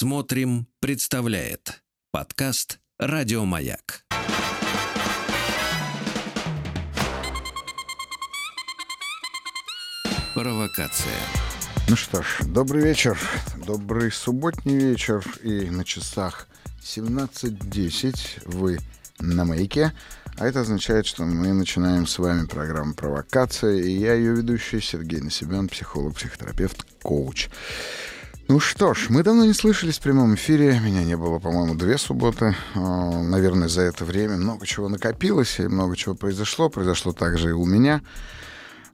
Смотрим, представляет подкаст Радиомаяк. Провокация. Ну что ж, добрый вечер, добрый субботний вечер, и на часах 17.10 вы на маяке, а это означает, что мы начинаем с вами программу «Провокация», и я ее ведущий Сергей Насибян, психолог, психотерапевт, коуч. Ну что ж, мы давно не слышались в прямом эфире. Меня не было, по-моему, две субботы. А, наверное, за это время много чего накопилось и много чего произошло. Произошло также и у меня.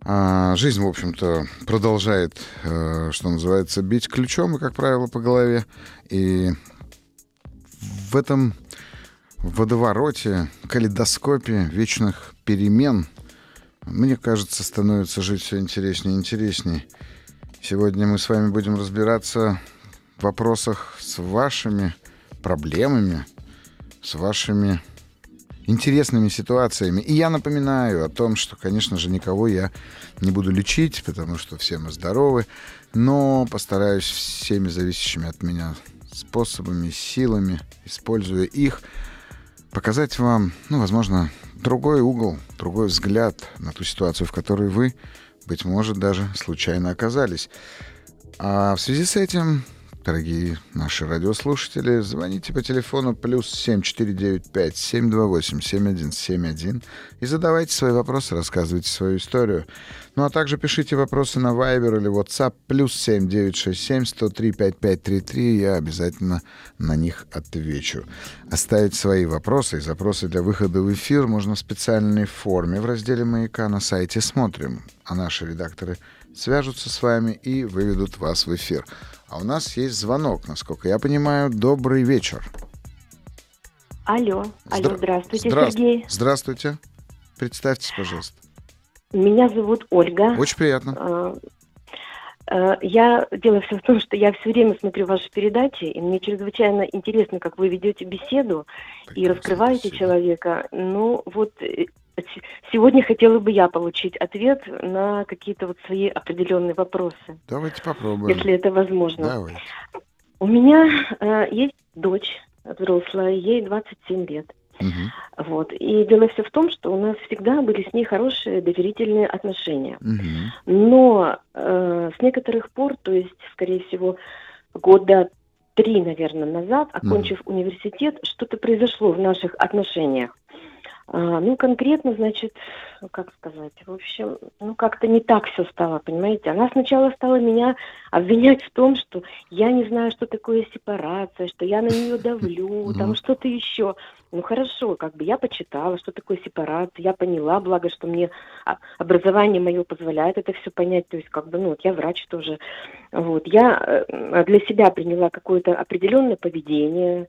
А, жизнь, в общем-то, продолжает, э, что называется, бить ключом и, как правило, по голове. И в этом водовороте, калейдоскопе вечных перемен, мне кажется, становится жить все интереснее и интереснее. Сегодня мы с вами будем разбираться в вопросах с вашими проблемами, с вашими интересными ситуациями. И я напоминаю о том, что, конечно же, никого я не буду лечить, потому что все мы здоровы, но постараюсь всеми зависящими от меня способами, силами, используя их, показать вам, ну, возможно, другой угол, другой взгляд на ту ситуацию, в которой вы быть может, даже случайно оказались. А в связи с этим, дорогие наши радиослушатели, звоните по телефону плюс 7495 728 7171 и задавайте свои вопросы, рассказывайте свою историю. Ну а также пишите вопросы на Viber или WhatsApp плюс 7967 103 5533. Я обязательно на них отвечу. Оставить свои вопросы и запросы для выхода в эфир можно в специальной форме в разделе «Маяка» на сайте «Смотрим». А наши редакторы свяжутся с вами и выведут вас в эфир. А у нас есть звонок, насколько я понимаю. Добрый вечер. Алло, алло, Здра- здравствуйте, Здра- Сергей. Здравствуйте. Представьтесь, пожалуйста. Меня зовут Ольга. Очень приятно. А, а, Я дело все в том, что я все время смотрю ваши передачи, и мне чрезвычайно интересно, как вы ведете беседу и Прекрасно, раскрываете спасибо. человека. Ну вот э, сегодня хотела бы я получить ответ на какие-то вот свои определенные вопросы, Давайте попробуем. если это возможно. Давайте. У меня э, есть дочь взрослая, ей 27 лет. Мгм. Вот. И дело все в том, что у нас всегда были с ней хорошие доверительные отношения. Мгм. Но э, с некоторых пор, то есть, скорее всего, года три, наверное, назад, окончив университет, что-то произошло в наших отношениях. А, ну, конкретно, значит, как сказать, в общем, ну, как-то не так все стало, понимаете. Она сначала стала меня обвинять в том, что я не знаю, что такое сепарация, что я на нее давлю, там что-то еще. Ну, хорошо, как бы я почитала, что такое сепарация, я поняла, благо, что мне образование мое позволяет это все понять, то есть, как бы, ну, вот я врач тоже. Вот, я э, для себя приняла какое-то определенное поведение,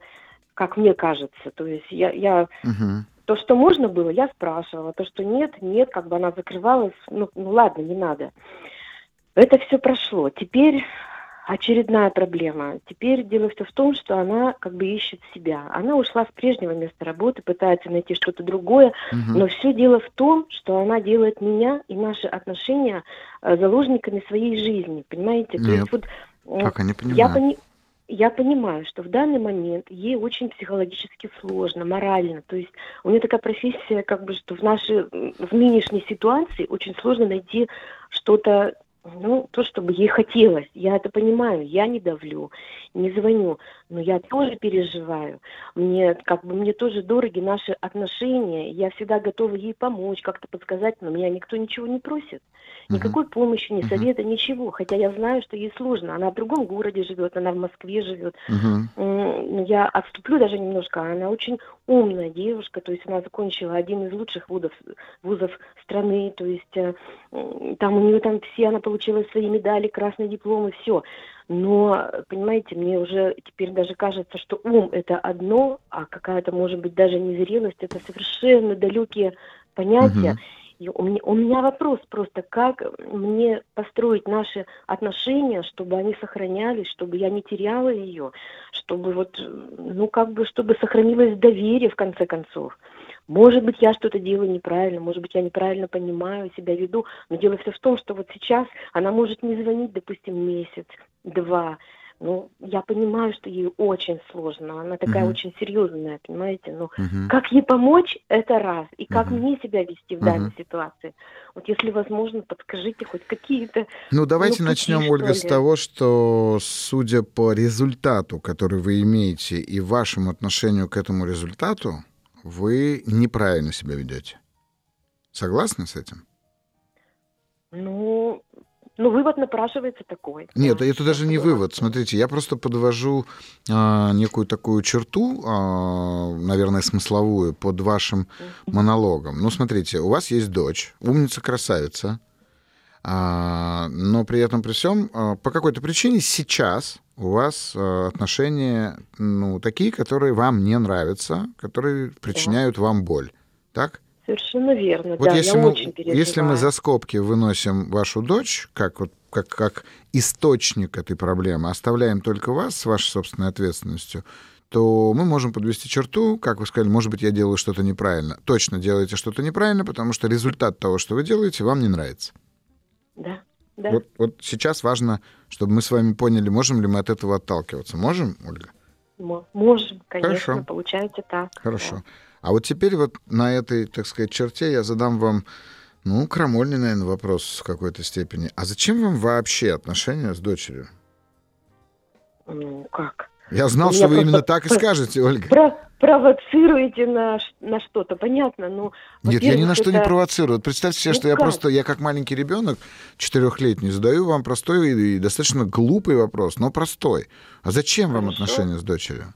как мне кажется, то есть я, я Мгм. То, что можно было, я спрашивала. То, что нет, нет, как бы она закрывалась. Ну, ну ладно, не надо. Это все прошло. Теперь очередная проблема. Теперь дело все в том, что она как бы ищет себя. Она ушла с прежнего места работы, пытается найти что-то другое, Мгм. но все дело в том, что она делает меня и наши отношения э, заложниками своей жизни. Понимаете? То Нет. есть вот м, Как они я, понимают? пони- я понимаю, что в данный момент ей очень психологически сложно, морально. То есть у нее такая профессия, как бы, что в нашей, в нынешней ситуации очень сложно найти что-то, ну, то, чтобы ей хотелось. Я это понимаю, я не давлю, не звоню, но я тоже переживаю. Мне, как бы, мне тоже дороги наши отношения, я всегда готова ей помочь, как-то подсказать, но меня никто ничего не просит. Никакой помощи, ни совета, ничего. Хотя я знаю, что ей сложно. Она в другом городе живет, она в Москве живет. Ну, Я отступлю даже немножко. Она очень умная девушка, то есть она закончила один из лучших вузов, вузов страны, то есть э, там у нее там все, она получила свои медали, красные дипломы, все. Но, понимаете, мне уже теперь даже кажется, что ум это одно, а какая-то, может быть, даже незрелость, это совершенно далекие понятия. Мгм. И у меня, у меня вопрос просто, как мне построить наши отношения, чтобы они сохранялись, чтобы я не теряла ее, чтобы вот, ну как бы, чтобы сохранилось доверие в конце концов. Может быть, я что-то делаю неправильно, может быть, я неправильно понимаю, себя веду, но дело все в том, что вот сейчас она может не звонить, допустим, месяц, два, Ну, я понимаю, что ей очень сложно, она такая Мгм. очень серьезная, понимаете, но Мгм. как ей помочь, это раз, и как Мгм. мне себя вести в данной ситуации. Вот если возможно, подскажите хоть какие-то Ну, давайте Ну, начнем, какие, Ольга, с того, что, судя по результату, который вы имеете, и вашему отношению к этому результату, вы неправильно себя ведете. Согласны с этим? Ну, ну, вывод напрашивается такой. Нет, да, это даже не вывод. Смотрите, я просто подвожу а, некую такую черту, а, наверное, смысловую под вашим монологом. Ну, смотрите, у вас есть дочь, умница, красавица, а, но при этом при всем а, по какой-то причине сейчас у вас а, отношения ну, такие, которые вам не нравятся, которые причиняют вам боль. Так? Совершенно верно, Вот да, если мы, если мы за скобки выносим вашу дочь, как, вот, как, как источник этой проблемы, оставляем только вас с вашей собственной ответственностью, то мы можем подвести черту, как вы сказали, может быть, я делаю что-то неправильно. Точно делаете что-то неправильно, потому что результат того, что вы делаете, вам не нравится. Да, да. Вот, вот сейчас важно, чтобы мы с вами поняли, можем ли мы от этого отталкиваться. Можем, Ольга? Мо- Можем, конечно, Хорошо. получается так. Хорошо. да. А вот теперь вот на этой, так сказать, черте я задам вам, ну, крамольный, наверное, вопрос в какой-то степени. А зачем вам вообще отношения с дочерью? Ну, как? Я знал, что вы именно просто- так и скажете, Ольга. Про- провоцируете на, на что-то, понятно, но... Нет, я ни на что не это- провоцирую. Вот представьте себе, Ну что я как? просто, я как маленький ребенок, четырехлетний, задаю вам простой и достаточно глупый вопрос, но простой. А зачем вам Хорошо. отношения с дочерью?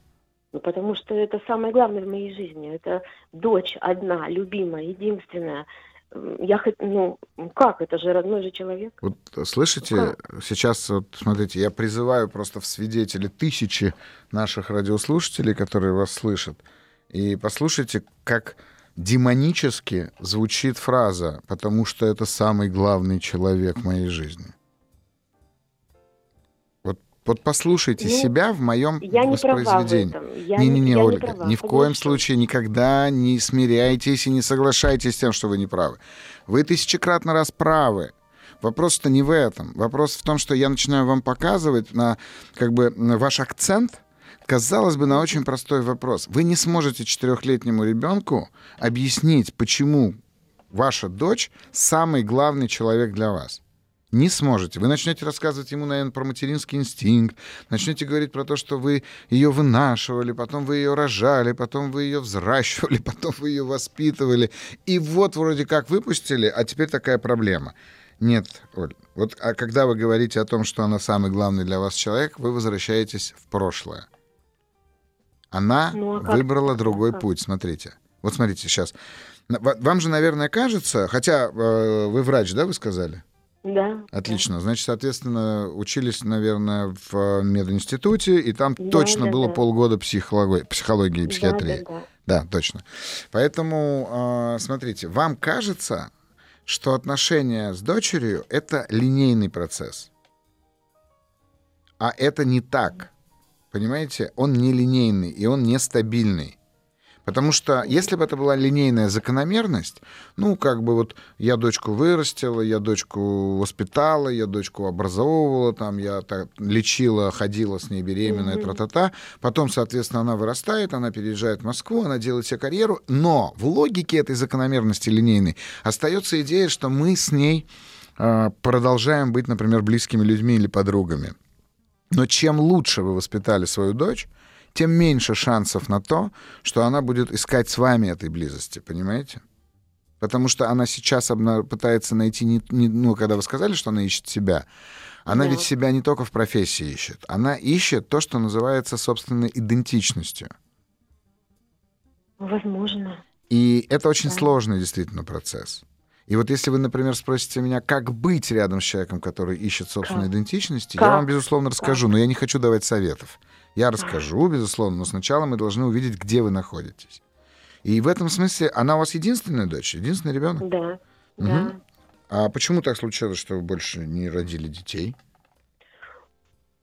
Ну, потому что это самое главное в моей жизни. Это дочь одна, любимая, единственная. Я хоть, ну, как, это же родной же человек. Вот э, слышите, Ну сейчас, вот, смотрите, я призываю просто в свидетели тысячи наших радиослушателей, которые вас слышат, и послушайте, как демонически звучит фраза, потому что это самый главный человек в моей жизни. Вот, послушайте Ну, себя в моем Я воспроизведении. Не-не-не, я не Ольга, права, ни в коем соглашусь. случае никогда не смиряйтесь и не соглашайтесь с тем, что вы не правы. Вы тысячекратно раз правы. Вопрос-то не в этом. Вопрос в том, что я начинаю вам показывать на как бы на ваш акцент, казалось бы, на очень простой вопрос. Вы не сможете четырехлетнему ребенку объяснить, почему ваша дочь самый главный человек для вас. Не сможете. Вы начнете рассказывать ему, наверное, про материнский инстинкт, начнете говорить про то, что вы ее вынашивали, потом вы ее рожали, потом вы ее взращивали, потом вы ее воспитывали. И вот вроде как выпустили, а теперь такая проблема. Нет, Оль, вот а когда вы говорите о том, что она самый главный для вас человек, вы возвращаетесь в прошлое. Она Ну, а как выбрала другой Как? путь. Смотрите. Вот смотрите сейчас. Вам же, наверное, кажется, хотя э, вы врач, да, вы сказали? Да. Отлично. Значит, соответственно, учились, наверное, в мединституте, и там Да, точно да, было да. полгода психологии, психологии и Да, психиатрии. да, да. Да, точно. Поэтому, э, смотрите, вам кажется, что отношения с дочерью — это линейный процесс. А это не так. Понимаете? Он не линейный, и он нестабильный. Потому что если бы это была линейная закономерность, ну, как бы вот я дочку вырастила, я дочку воспитала, я дочку образовывала, там, я так, лечила, ходила с ней беременная, Мгм. тра-та-та, потом, соответственно, она вырастает, она переезжает в Москву, она делает себе карьеру, но в логике этой закономерности линейной остается идея, что мы с ней э, продолжаем быть, например, близкими людьми или подругами. Но чем лучше вы воспитали свою дочь, тем меньше шансов на то, что она будет искать с вами этой близости, понимаете? Потому что она сейчас обна- пытается найти, не, не- ну, когда вы сказали, что она ищет себя, она Да. ведь себя не только в профессии ищет, она ищет то, что называется собственной идентичностью. Возможно. И это очень Да. сложный действительно процесс. И вот если вы, например, спросите меня, как быть рядом с человеком, который ищет собственной Как? идентичности, я Как? вам, безусловно, расскажу, но я не хочу давать советов. Я расскажу, безусловно, но сначала мы должны увидеть, где вы находитесь. И в этом смысле она у вас единственная дочь, единственный ребенок. Да. Да. Мгм. А почему так случилось, что вы больше не родили детей?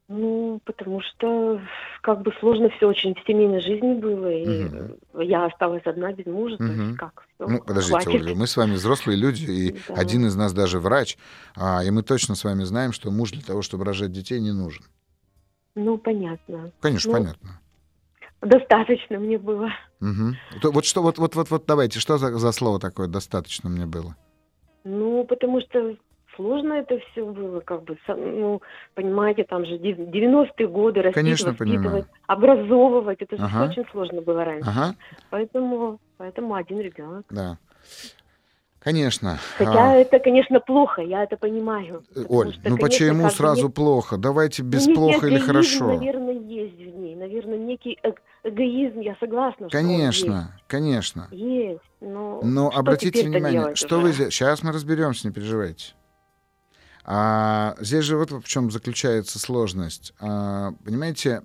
Ну, потому что как бы сложно все очень в семейной жизни было, и Мгм. я осталась одна без мужа, то Мгм. есть как, всё, Ну, подождите, хватит. Ольга, мы с вами взрослые люди, и Да. один из нас даже врач, а, и мы точно с вами знаем, что муж для того, чтобы рожать детей, не нужен. Ну, понятно. Конечно, Ну, понятно. Достаточно мне было. То Вот что, вот, вот, вот, вот, давайте, что за, за слово такое достаточно мне было? Ну, потому что сложно это все было, как бы, ну, понимаете, там же дев- 90-е годы растить, Конечно, воспитывать, понимаю. образовывать, это же Ага. очень сложно было раньше. Ага, Поэтому, поэтому один ребенок. да. Конечно. Хотя А, это, конечно, плохо, я это понимаю. э, Оль, что, ну конечно, почему сразу нет- плохо? Давайте без некий плохо или эгоизм, хорошо. наверное, есть в ней. Наверное, некий эг- эгоизм, я согласна, что он Конечно, конечно. есть. Но, Но что обратите внимание, делать что уже? вы здесь... Сейчас мы разберемся, не переживайте. А, здесь же вот в чем заключается сложность. А, понимаете,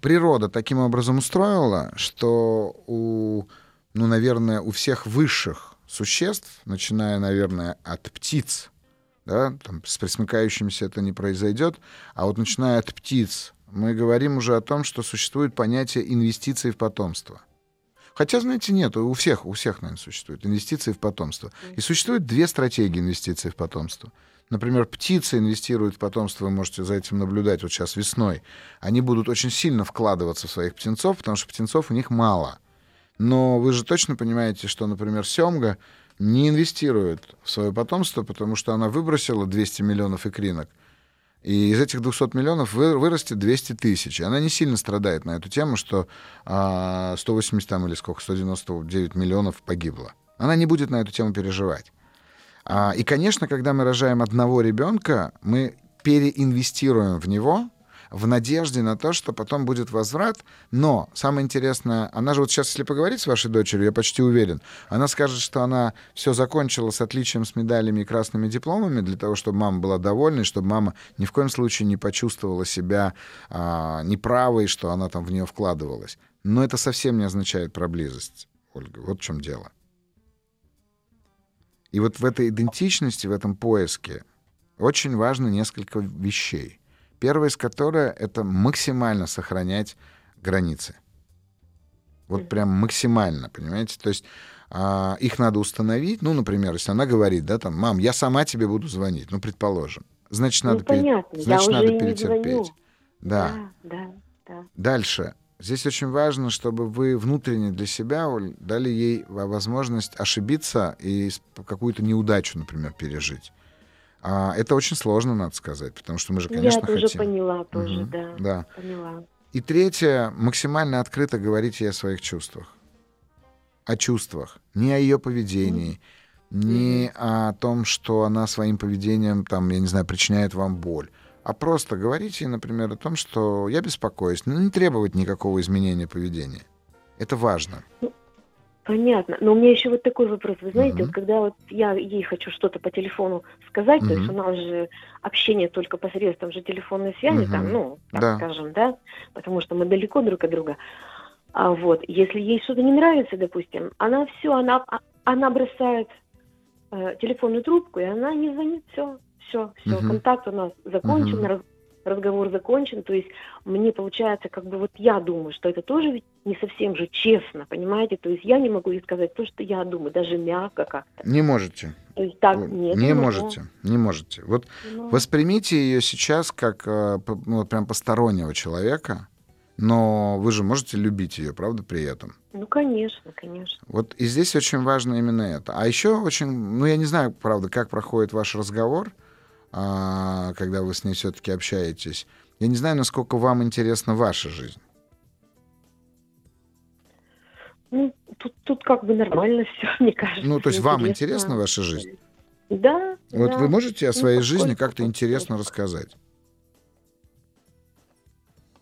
природа таким образом устроила, что у, ну, наверное, у всех высших существ, начиная, наверное, от птиц, да, там, с пресмыкающимися это не произойдет, а вот начиная от птиц, мы говорим уже о том, что существует понятие инвестиций в потомство. Хотя, знаете, нет, у всех, у всех, наверное, существует инвестиции в потомство. И существует две стратегии инвестиций в потомство. Например, птицы инвестируют в потомство, вы можете за этим наблюдать вот сейчас весной. Они будут очень сильно вкладываться в своих птенцов, потому что птенцов у них мало. Но вы же точно понимаете, что, например, семга не инвестирует в свое потомство, потому что она выбросила 200 миллионов икринок, и из этих 200 миллионов вы- вырастет 200 тысяч. Она не сильно страдает на эту тему, что а, 180 там или сколько, 199 миллионов погибло. Она не будет на эту тему переживать. А, и, конечно, когда мы рожаем одного ребенка, мы переинвестируем в него в надежде на то, что потом будет возврат. Но самое интересное, она же вот сейчас, если поговорить с вашей дочерью, я почти уверен, она скажет, что она все закончила с отличием, с медалями и красными дипломами для того, чтобы мама была довольна, и чтобы мама ни в коем случае не почувствовала себя а, неправой, что она там в нее вкладывалась. Но это совсем не означает про близость, Ольга. Вот в чем дело. И вот в этой идентичности, в этом поиске очень важно несколько вещей. Первое из которых — это максимально сохранять границы. Вот прям максимально, понимаете? То есть а, их надо установить. Ну, например, если она говорит, да, там, мам, я сама тебе буду звонить, ну, предположим. Значит, Ну, надо, пере- понятно, я значит, надо перетерпеть. Да. Да, да, да. Дальше. Здесь очень важно, чтобы вы внутренне для себя Оль, дали ей во- возможность ошибиться и какую-то неудачу, например, пережить. А, это очень сложно, надо сказать, потому что мы же, конечно, я тоже хотим. поняла, тоже, Мгм, да, да. поняла. И третье, максимально открыто говорить ей о своих чувствах. О чувствах. Не о ее поведении, не о том, что она своим поведением, там, я не знаю, причиняет вам боль. А просто говорить ей, например, о том, что я беспокоюсь. Но не требовать никакого изменения поведения. Это важно. Понятно. Но у меня еще вот такой вопрос. Вы знаете, Мгм. вот когда вот я ей хочу что-то по телефону сказать, то есть у нас же общение только посредством же телефонной связи, Мгм. там, ну, так Да. скажем, да, потому что мы далеко друг от друга. А вот, если ей что-то не нравится, допустим, она все, она, а- она бросает э, телефонную трубку, и она не звонит, все, все, все, Мгм. контакт у нас закончен, Мгм. Раз- разговор закончен, то есть мне получается, как бы вот я думаю, что это тоже ведь не совсем же честно, понимаете, то есть я не могу ей сказать то, что я думаю, даже мягко как-то, Не можете. то есть так, нет, не могу. можете. Не можете. Вот Ну, Воспримите ее сейчас как э, ну, прям постороннего человека, но вы же можете любить ее, правда, при этом. ну, конечно, конечно. Вот и здесь очень важно именно это. А еще очень, ну я не знаю, правда, как проходит ваш разговор, когда вы с ней все-таки общаетесь. Я не знаю, насколько вам интересна ваша жизнь. Ну, тут, тут как бы нормально все, мне кажется. Ну, то есть вам интересна ваша жизнь? Да. Вот да. вы можете о Ну, своей жизни поскольку- как-то интересно рассказать?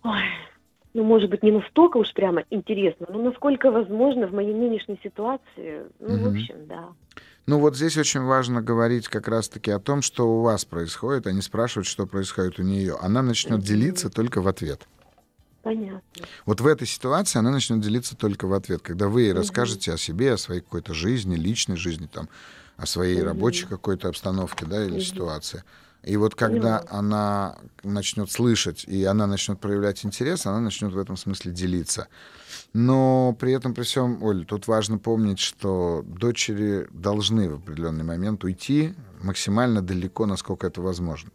Ой, ну, может быть, не настолько уж прямо интересно, но насколько возможно в моей нынешней ситуации, ну, в Мгм. общем, да. Ну вот здесь очень важно говорить как раз-таки о том, что у вас происходит, а не спрашивать, что происходит у нее. Она начнет делиться только в ответ. Понятно. Вот в этой ситуации она начнет делиться только в ответ, когда вы ей Мгм. расскажете о себе, о своей какой-то жизни, личной жизни, там, о своей Мгм. рабочей какой-то обстановке, да, или Мгм. ситуации. И вот когда Поняла. она начнет слышать, и она начнет проявлять интерес, она начнет в этом смысле делиться. Но при этом, при всем, Оль, тут важно помнить, что дочери должны в определенный момент уйти максимально далеко, насколько это возможно.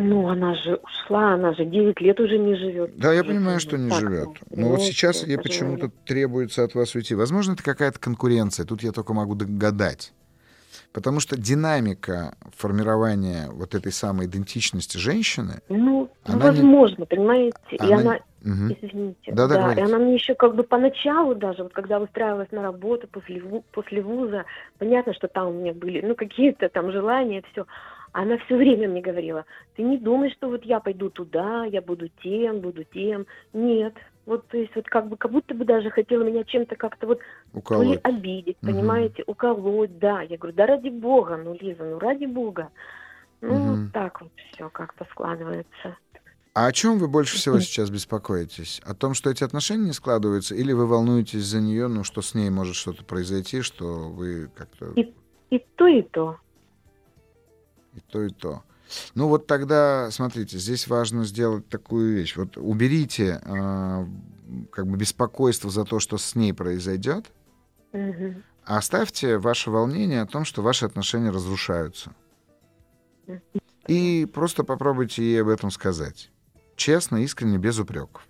Ну, она же ушла, она же 9 лет уже не живет. Да, я понимаю, что не так, живет. Но вот ну, сейчас ей понимаю. почему-то требуется от вас уйти. Возможно, это какая-то конкуренция. Тут я только могу догадать. Потому что динамика формирования вот этой самой идентичности женщины... Ну, Она не- возможно, понимаете. И она- она, Мгм. извините, Да-да, да, и говорите. она мне еще как бы поначалу даже, вот когда устраивалась на работу после, после вуза, понятно, что там у меня были, ну, какие-то там желания, все. Она все время мне говорила, ты не думай, что вот я пойду туда, я буду тем, буду тем. Нет. Вот, то есть, вот как бы, как будто бы даже хотела меня чем-то как-то вот то ли Уколоть. обидеть, Мгм. понимаете, уколоть, да. Я говорю, да ради бога, ну, Лиза, ну, ради бога. Ну, Мгм. вот так вот все как-то складывается. А о чем вы больше всего сейчас беспокоитесь? О том, что эти отношения не складываются, или вы волнуетесь за нее, ну, что с ней может что-то произойти, что вы как-то И- И то, и то. и то, и то. Ну вот тогда, смотрите, здесь важно сделать такую вещь. Вот уберите э, как бы беспокойство за то, что с ней произойдет, Мгм. а оставьте ваше волнение о том, что ваши отношения разрушаются. И просто попробуйте ей об этом сказать. Честно, искренне, без упреков.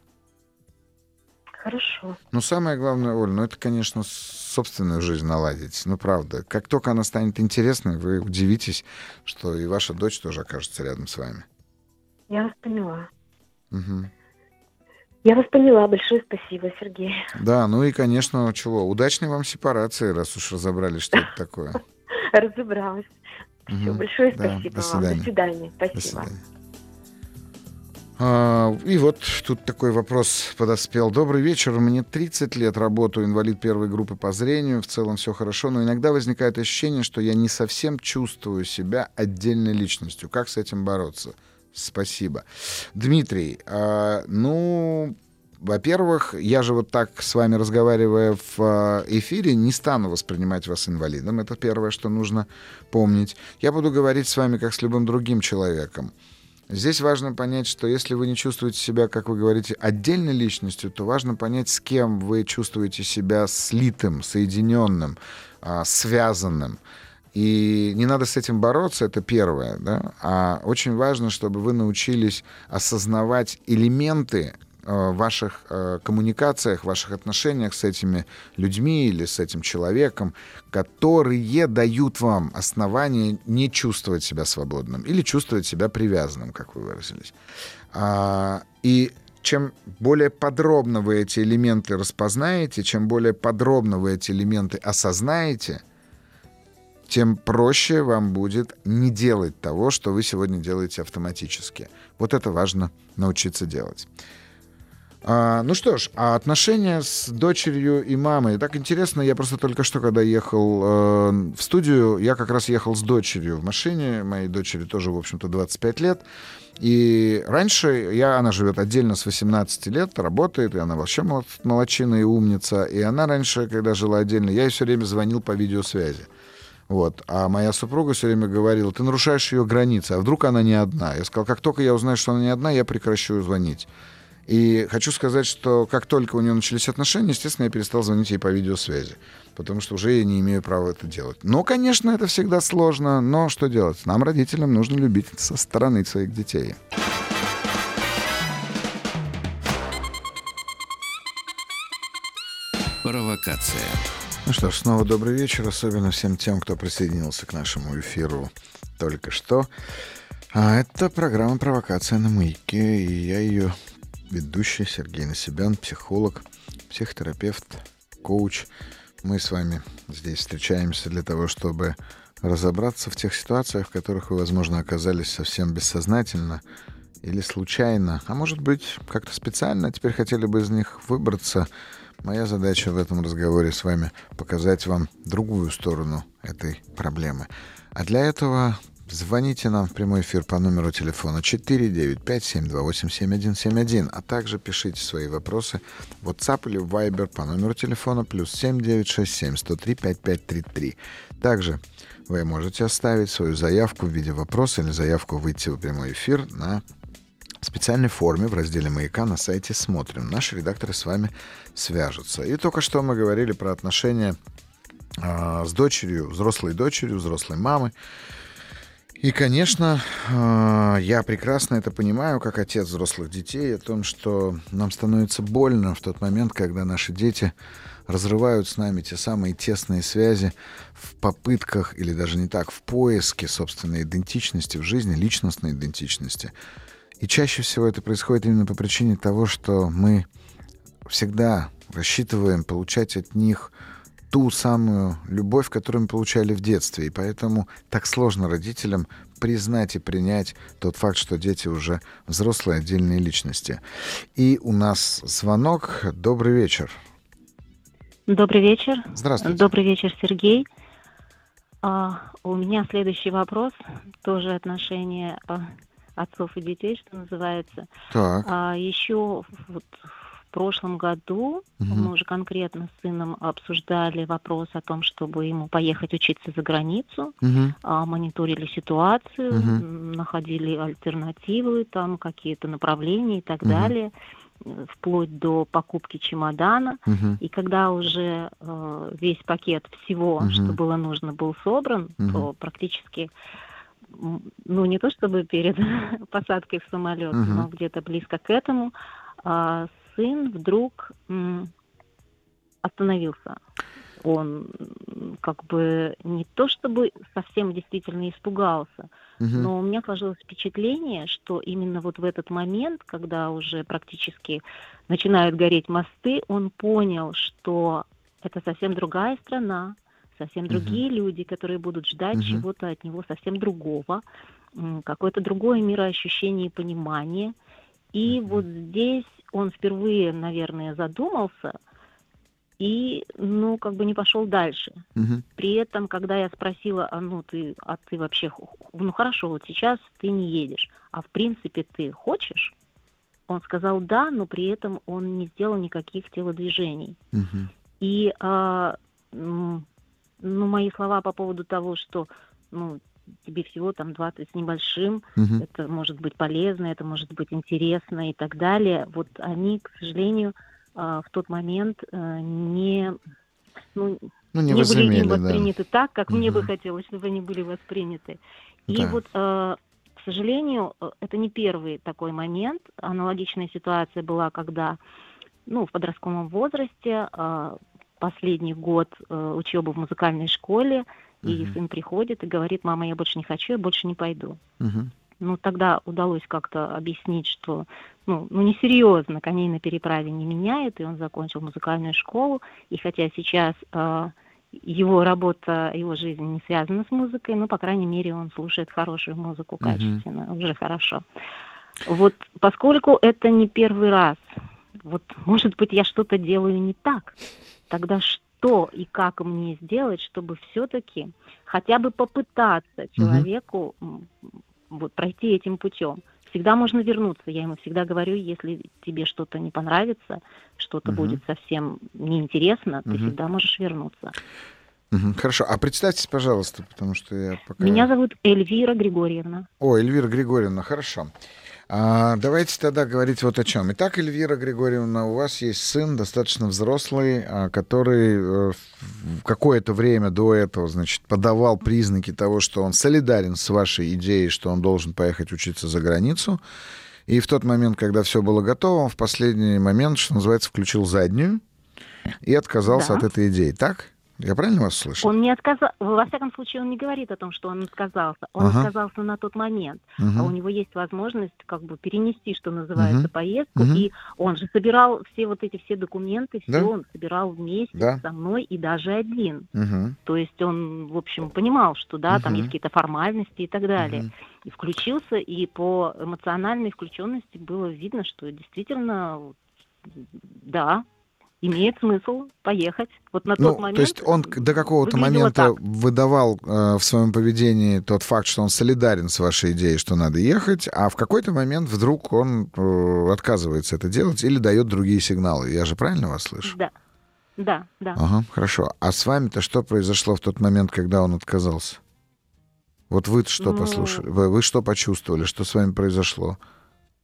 Хорошо. Но самое главное, Оль, ну это, конечно, собственную жизнь наладить. Ну, правда. Как только она станет интересной, вы удивитесь, что и ваша дочь тоже окажется рядом с вами. Я вас поняла. Мгм. Я вас поняла. Большое спасибо, Сергей. Да, ну и, конечно, чего, удачной вам сепарации, раз уж разобрались, что это такое. Разобралась. Все, большое спасибо до вам. свидания. До свидания. Спасибо. До свидания. А, И вот тут такой вопрос подоспел. Добрый вечер. Мне 30 лет, работаю инвалид первой группы по зрению. В целом все хорошо, но иногда возникает ощущение, что я не совсем чувствую себя отдельной личностью. Как с этим бороться? Спасибо. Дмитрий, а, ну, во-первых, я же вот так с вами разговаривая в а, эфире, не стану воспринимать вас инвалидом. Это первое, что нужно помнить. Я буду говорить с вами как с любым другим человеком. Здесь важно понять, что если вы не чувствуете себя, как вы говорите, отдельной личностью, то важно понять, с кем вы чувствуете себя слитым, соединенным, а, связанным. И не надо с этим бороться, это первое, да. А очень важно, чтобы вы научились осознавать элементы в ваших э, коммуникациях, ваших отношениях с этими людьми или с этим человеком, которые дают вам основание не чувствовать себя свободным или чувствовать себя привязанным, как вы выразились. А, и чем более подробно вы эти элементы распознаете, чем более подробно вы эти элементы осознаете, тем проще вам будет не делать того, что вы сегодня делаете автоматически. Вот это важно научиться делать. А, ну что ж, а отношения с дочерью и мамой. Так интересно, я просто только что, когда ехал э, в студию, я как раз ехал с дочерью в машине. Моей дочери тоже, в общем-то, 25 лет. И раньше я, она живет отдельно с 18 лет, работает, и она вообще мол- молодчина и умница. И она раньше, когда жила отдельно, я ей все время звонил по видеосвязи. Вот. А моя супруга все время говорила, ты нарушаешь ее границы, а вдруг она не одна? Я сказал, как только я узнаю, что она не одна, я прекращу звонить. И хочу сказать, что как только у нее начались отношения, естественно, я перестал звонить ей по видеосвязи, потому что уже я не имею права это делать. Но, конечно, это всегда сложно, но что делать? Нам, родителям, нужно любить со стороны своих детей. Провокация. Ну что ж, снова добрый вечер, особенно всем тем, кто присоединился к нашему эфиру только что. А это программа «Провокация на маяке», и я ее ведущий Сергей Насибян, психолог, психотерапевт, коуч. Мы с вами здесь встречаемся для того, чтобы разобраться в тех ситуациях, в которых вы, возможно, оказались совсем бессознательно или случайно, а может быть, как-то специально теперь хотели бы из них выбраться. Моя задача в этом разговоре с вами показать вам другую сторону этой проблемы. А для этого звоните нам в прямой эфир по номеру телефона 495-728-7171, а также пишите свои вопросы в WhatsApp или в Viber по номеру телефона плюс 7967-103-5533. Также вы можете оставить свою заявку в виде вопроса или заявку выйти в прямой эфир на специальной форме в разделе «Маяка» на сайте «Смотрим». Наши редакторы с вами свяжутся. И только что мы говорили про отношения а, с дочерью, взрослой дочерью, взрослой мамой. И, конечно, а, я прекрасно это понимаю, как отец взрослых детей, о том, что нам становится больно в тот момент, когда наши дети разрывают с нами те самые тесные связи в попытках, или даже не так, в поиске собственной идентичности в жизни, личностной идентичности. И чаще всего это происходит именно по причине того, что мы всегда рассчитываем получать от них ту самую любовь, которую мы получали в детстве. И поэтому так сложно родителям признать и принять тот факт, что дети уже взрослые отдельные личности. И у нас звонок. Добрый вечер. Добрый вечер. Здравствуйте. Добрый вечер, Сергей. А, у меня следующий вопрос, тоже отношение а, отцов и детей, что называется. Так. А, еще вот в прошлом году Мгм. мы уже конкретно с сыном обсуждали вопрос о том, чтобы ему поехать учиться за границу, а, мониторили ситуацию, м, находили альтернативы, там какие-то направления и так Мгм. далее, э, вплоть до покупки чемодана. Мгм. И когда уже э, весь пакет всего, Мгм. что было нужно, был собран, Мгм. то практически, ну не то чтобы перед посадкой в самолет, Мгм. но где-то близко к этому, а, сын вдруг остановился. Он как бы не то чтобы совсем действительно испугался, Мгм. но у меня сложилось впечатление, что именно вот в этот момент, когда уже практически начинают гореть мосты, он понял, что это совсем другая страна, совсем другие люди, которые будут ждать Мгм. чего-то от него совсем другого, какое-то другое мироощущение и понимание. И вот здесь он впервые, наверное, задумался и, ну, как бы не пошел дальше. Мгм. При этом, когда я спросила, а ну ты, а ты вообще, ну хорошо, вот сейчас ты не едешь, а в принципе ты хочешь? Он сказал да, но при этом он не сделал никаких телодвижений. Мгм. И, а, ну, мои слова по поводу того, что, ну, тебе всего там 20 с небольшим, Мгм. это может быть полезно, это может быть интересно и так далее. Вот они, к сожалению, а, в тот момент э, не, ну, Ну, не не были им да. восприняты так, как мне бы хотелось, чтобы они были восприняты. И Да. вот, э, к сожалению, э, это не первый такой момент. Аналогичная ситуация была, когда, ну, в подростковом возрасте, э, последний год учебы в музыкальной школе, и Мгм. сын приходит и говорит, мама, я больше не хочу, я больше не пойду. Мгм. Ну, тогда удалось как-то объяснить, что, ну, ну, несерьезно, коней на переправе не меняет, и он закончил музыкальную школу, и хотя сейчас э, его работа, его жизнь не связана с музыкой, но, по крайней мере, он слушает хорошую музыку качественно, уже хорошо. Вот поскольку это не первый раз, вот, может быть, я что-то делаю не так, тогда что и как мне сделать, чтобы все-таки хотя бы попытаться человеку м, вот, пройти этим путем. Всегда можно вернуться. Я ему всегда говорю, если тебе что-то не понравится, что-то Мгм. будет совсем неинтересно, ты Мгм. всегда можешь вернуться. Хорошо. А представьтесь, пожалуйста, потому что я пока... Меня зовут Эльвира Григорьевна. О, Эльвира Григорьевна, хорошо. А, давайте тогда говорить вот о чем. Итак, Эльвира Григорьевна, у вас есть сын, достаточно взрослый, а, который э, какое-то время до этого, значит, подавал признаки того, что он солидарен с вашей идеей, что он должен поехать учиться за границу. И в тот момент, когда все было готово, он в последний момент, что называется, включил заднюю и отказался Да. от этой идеи. Так? Я правильно вас слышу? Он не отказался, во всяком случае, он не говорит о том, что он отказался. Он Ага. отказался на тот момент. Мгм. А у него есть возможность как бы перенести, что называется, Мгм. поездку. Мгм. И он же собирал все вот эти все документы, все Да. он собирал вместе Да. со мной и даже один. Мгм. То есть он, в общем, понимал, что да, там Мгм. есть какие-то формальности и так далее. Мгм. И включился, и по эмоциональной включенности было видно, что действительно, да, имеет смысл поехать. Вот на Ну, тот момент. то есть он до какого-то момента так. выдавал э, в своем поведении тот факт, что он солидарен с вашей идеей, что надо ехать, а в какой-то момент вдруг он э, отказывается это делать или дает другие сигналы. Я же правильно вас слышу? Да, да, да. Ага, хорошо. А с вами-то что произошло в тот момент, когда он отказался? Вот вы что Ну- послушали? Вы, вы что почувствовали? Что с вами произошло?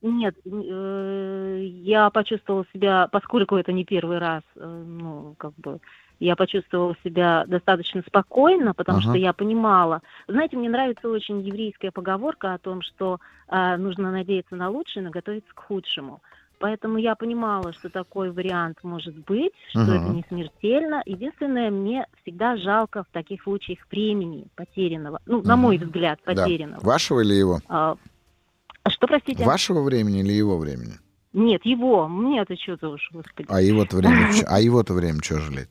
Нет, э, я почувствовала себя, поскольку это не первый раз, э, ну, как бы, я почувствовала себя достаточно спокойно, потому Ага. что я понимала. Знаете, мне нравится очень еврейская поговорка о том, что а, нужно надеяться на лучшее, но готовиться к худшему. Поэтому я понимала, что такой вариант может быть, что Мгм. это не смертельно. Единственное, мне всегда жалко в таких случаях времени потерянного. Ну, на мой взгляд, Да. потерянного. Вашего или его? А что, простите? Вашего времени или его времени? Нет, его. Мне это что-то уж, господи. А его-то время, а его-то время что жалеть?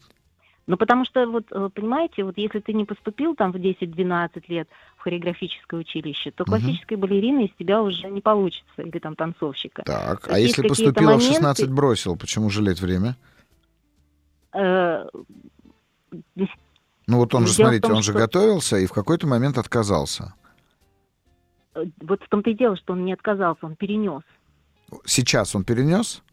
Ну, потому что, вот, э, понимаете, вот если ты не поступил там в 10-12 лет в хореографическое училище, то классической балерины из тебя уже не получится, или там танцовщика. Так, То а если какие-то поступила в моменты- 16, бросил, почему жалеть время? Э, Ну вот он же, Дело смотрите, том, он же что- готовился и в какой-то момент отказался. Вот в том-то и дело, что он не отказался, он перенес. Сейчас он перенес?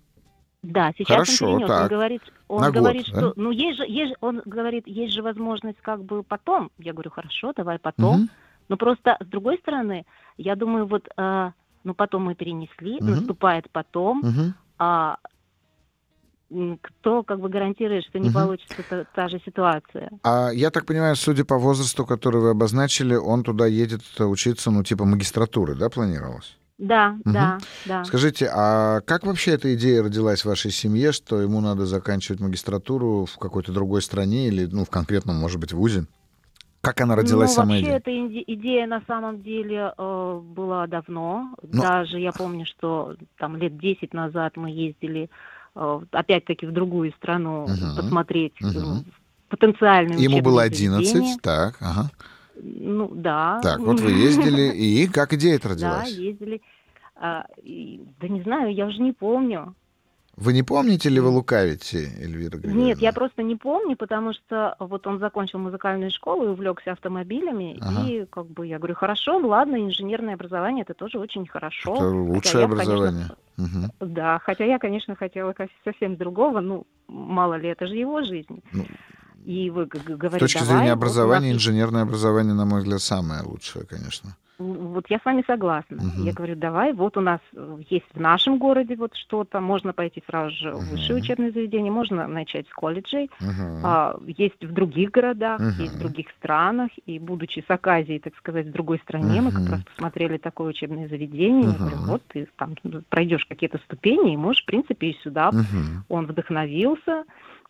Да, сейчас Хорошо, он перенес. так. Он говорит, он На год, говорит, да? что, ну есть же, есть же, он говорит, есть же возможность как бы потом. Я говорю, хорошо, давай потом. Мгм. Но просто с другой стороны, я думаю, вот, э, ну потом мы перенесли, Мгм. наступает потом, Мгм. а кто как бы гарантирует, что не Мгм. получится та, та же ситуация? А я так понимаю, судя по возрасту, который вы обозначили, он туда едет учиться, ну, типа магистратуры, да, планировалось? Да, Мгм. да, да. Скажите, а как вообще эта идея родилась в вашей семье, что ему надо заканчивать магистратуру в какой-то другой стране или, ну, в конкретном, может быть, вузе? Как она родилась, ну, сама вообще, идея? эта иде- идея на самом деле э, была давно. Ну- Даже я помню, что там лет 10 назад мы ездили э, опять-таки в другую страну Мгм. посмотреть э, Мгм. потенциальные Ему было заведения. 11, так, ага. Ну, да. Так, вот вы ездили, и как идея-то Да, родилась? ездили. А, и- да не знаю, я уже не помню. Вы не помните или вы лукавите, Эльвира Григорьевна? Нет, я просто не помню, потому что вот он закончил музыкальную школу и увлекся автомобилями, Ага. и как бы я говорю, хорошо, ладно, инженерное образование это тоже очень хорошо. Это Хотя лучшее я, образование. конечно, Мгм. да, хотя я, конечно, хотела совсем другого, ну, мало ли, это же его жизнь. Ну, И вы г- г- С говорите, точки давай, зрения вот у нас образования, инженерное образование, на мой взгляд, самое лучшее, конечно. Вот я с вами согласна. Мгм. Я говорю, давай, вот у нас э, есть в нашем городе вот что-то, можно пойти сразу же в высшее учебное заведение, можно начать с колледжей. А, есть в других городах, Мгм. есть в других странах, и будучи с Аказией, так сказать, в другой стране, мы как раз посмотрели такое учебное заведение, я говорю, вот ты там пройдешь какие-то ступени, и можешь, в принципе, и сюда. Мгм. Он вдохновился,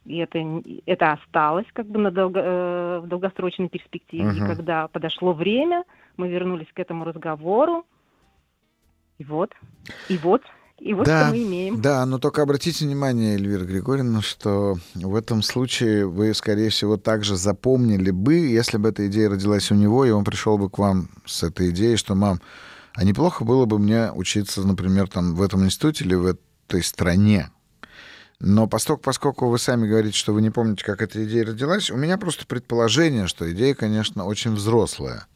и это, это осталось как бы на долго- э, в долгосрочной перспективе. И Мгм. когда подошло время, мы вернулись к этому разговору, и вот, и вот, и вот Да, что мы имеем. Да, но только обратите внимание, Эльвира Григорьевна, что в этом случае вы, скорее всего, также запомнили бы, если бы эта идея родилась у него, и он пришел бы к вам с этой идеей, что, мам, а неплохо было бы мне учиться, например, там в этом институте или в этой стране. Но поскольку, поскольку вы сами говорите, что вы не помните, как эта идея родилась, у меня просто предположение, что идея, конечно, очень взрослая.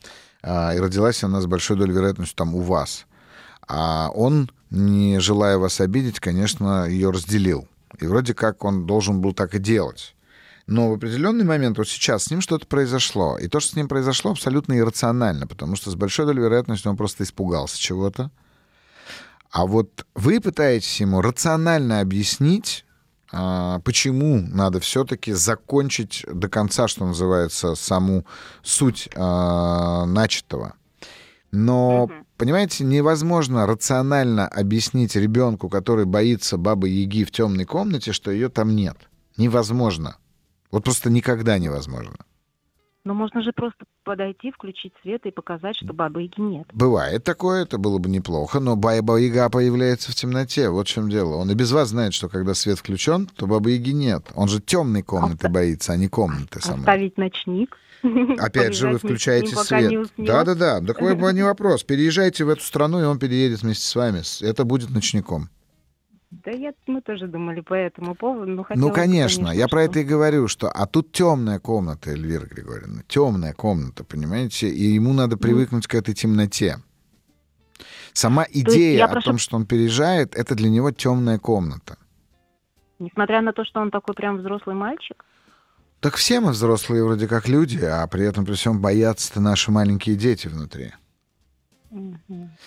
А, И родилась она с большой долей вероятности там у вас. А он, не желая вас обидеть, конечно, ее разделил. И вроде как он должен был так и делать. Но в определенный момент, вот сейчас с ним что-то произошло. И то, что с ним произошло, абсолютно иррационально, потому что с большой долей вероятности он просто испугался чего-то. А вот вы пытаетесь ему рационально объяснить, почему надо все-таки закончить до конца, что называется, саму суть а, начатого. Но, Мгм. понимаете, невозможно рационально объяснить ребенку, который боится бабы Яги в темной комнате, что ее там нет. Невозможно. Вот просто никогда невозможно. Но можно же просто подойти, включить свет и показать, что бабы Яги нет. Бывает такое, это было бы неплохо, но Баба Яга появляется в темноте. Вот в чем дело. Он и без вас знает, что когда свет включен, то Бабы Яги нет. Он же темной комнаты Оста- боится, а не комнаты самой. Оставить ночник. Опять же, вы включаете свет. Да-да-да, такой бы не вопрос. Переезжайте в эту страну, и он переедет вместе с вами. Это будет ночником. Да я, мы тоже думали по этому поводу. Но Ну, конечно, я про это и говорю, что... А тут темная комната, Эльвира Григорьевна, темная комната, понимаете? И ему надо привыкнуть к этой темноте. Сама идея я о прошу- том, что он переезжает, это для него темная комната. Несмотря на то, что он такой прям взрослый мальчик. Так все мы взрослые вроде как люди, а при этом при всем боятся-то наши маленькие дети внутри.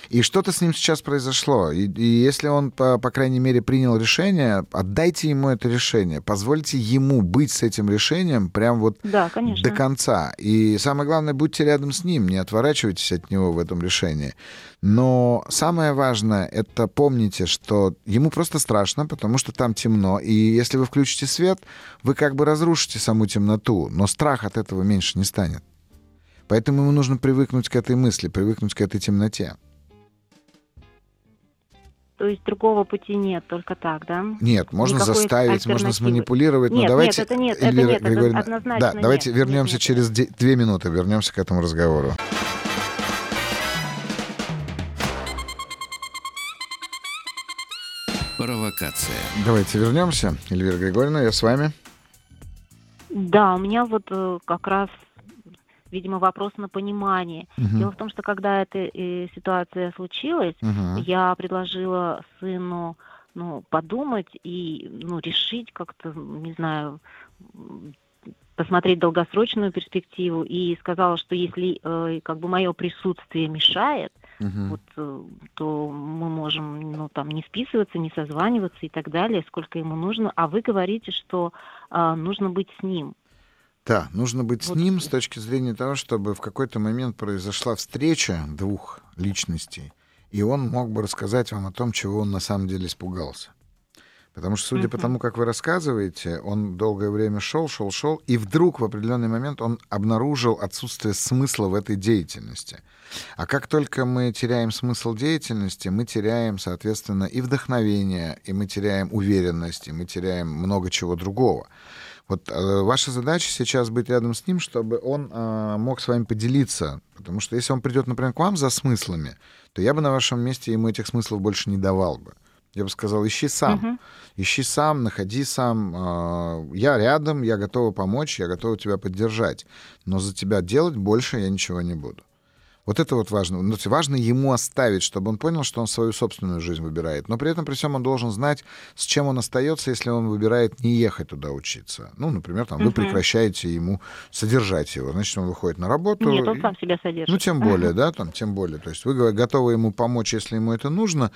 И что-то с ним сейчас произошло. И, и если он, по, по крайней мере, принял решение, отдайте ему это решение. Позвольте ему быть с этим решением прям вот да, конечно. до конца. И самое главное, будьте рядом с ним, не отворачивайтесь от него в этом решении. Но самое важное, это помните, что ему просто страшно, потому что там темно. И если вы включите свет, вы как бы разрушите саму темноту. Но страх от этого меньше не станет. Поэтому ему нужно привыкнуть к этой мысли, привыкнуть к этой темноте. То есть другого пути нет, только так, да? Нет, можно Никакой заставить, можно сманипулировать. Нет, но давайте, нет, это нет, Эльвира это нет, Григорьевна, это однозначно да, давайте нет, вернемся нет, через две минуты, вернемся к этому разговору. Провокация. Давайте вернемся. Эльвира Григорьевна, я с вами. Да, у меня вот э, как раз, видимо, вопрос на понимание. Мгм. Дело в том, что когда эта э, ситуация случилась, Мгм. я предложила сыну ну, подумать и ну, решить как-то, не знаю, посмотреть долгосрочную перспективу и сказала, что если э, как бы мое присутствие мешает, Мгм. вот, э, то мы можем ну, там, не списываться, не созваниваться и так далее, сколько ему нужно. А вы говорите, что а, нужно быть с ним. Да, нужно быть с Вот. ним с точки зрения того, чтобы в какой-то момент произошла встреча двух личностей, и он мог бы рассказать вам о том, чего он на самом деле испугался. Потому что, судя по тому, как вы рассказываете, он долгое время шел, шел, шел, и вдруг в определенный момент он обнаружил отсутствие смысла в этой деятельности. А как только мы теряем смысл деятельности, мы теряем, соответственно, и вдохновение, и мы теряем уверенность, и мы теряем много чего другого. Вот э, ваша задача сейчас быть рядом с ним, чтобы он э, мог с вами поделиться. Потому что если он придет, например, к вам за смыслами, то я бы на вашем месте ему этих смыслов больше не давал бы. Я бы сказал, ищи сам. Мгм. Ищи сам, находи сам. Э, Я рядом, я готова помочь, я готова тебя поддержать. Но за тебя делать больше я ничего не буду. Вот это вот важно. Ну, важно ему оставить, чтобы он понял, что он свою собственную жизнь выбирает. Но при этом, при всем, он должен знать, с чем он остается, если он выбирает не ехать туда учиться. Ну, например, там, вы прекращаете ему содержать его. Значит, он выходит на работу. Нет, он и- сам себя содержит. ну, тем более, да, там, тем более. То есть вы готовы ему помочь, если ему это нужно.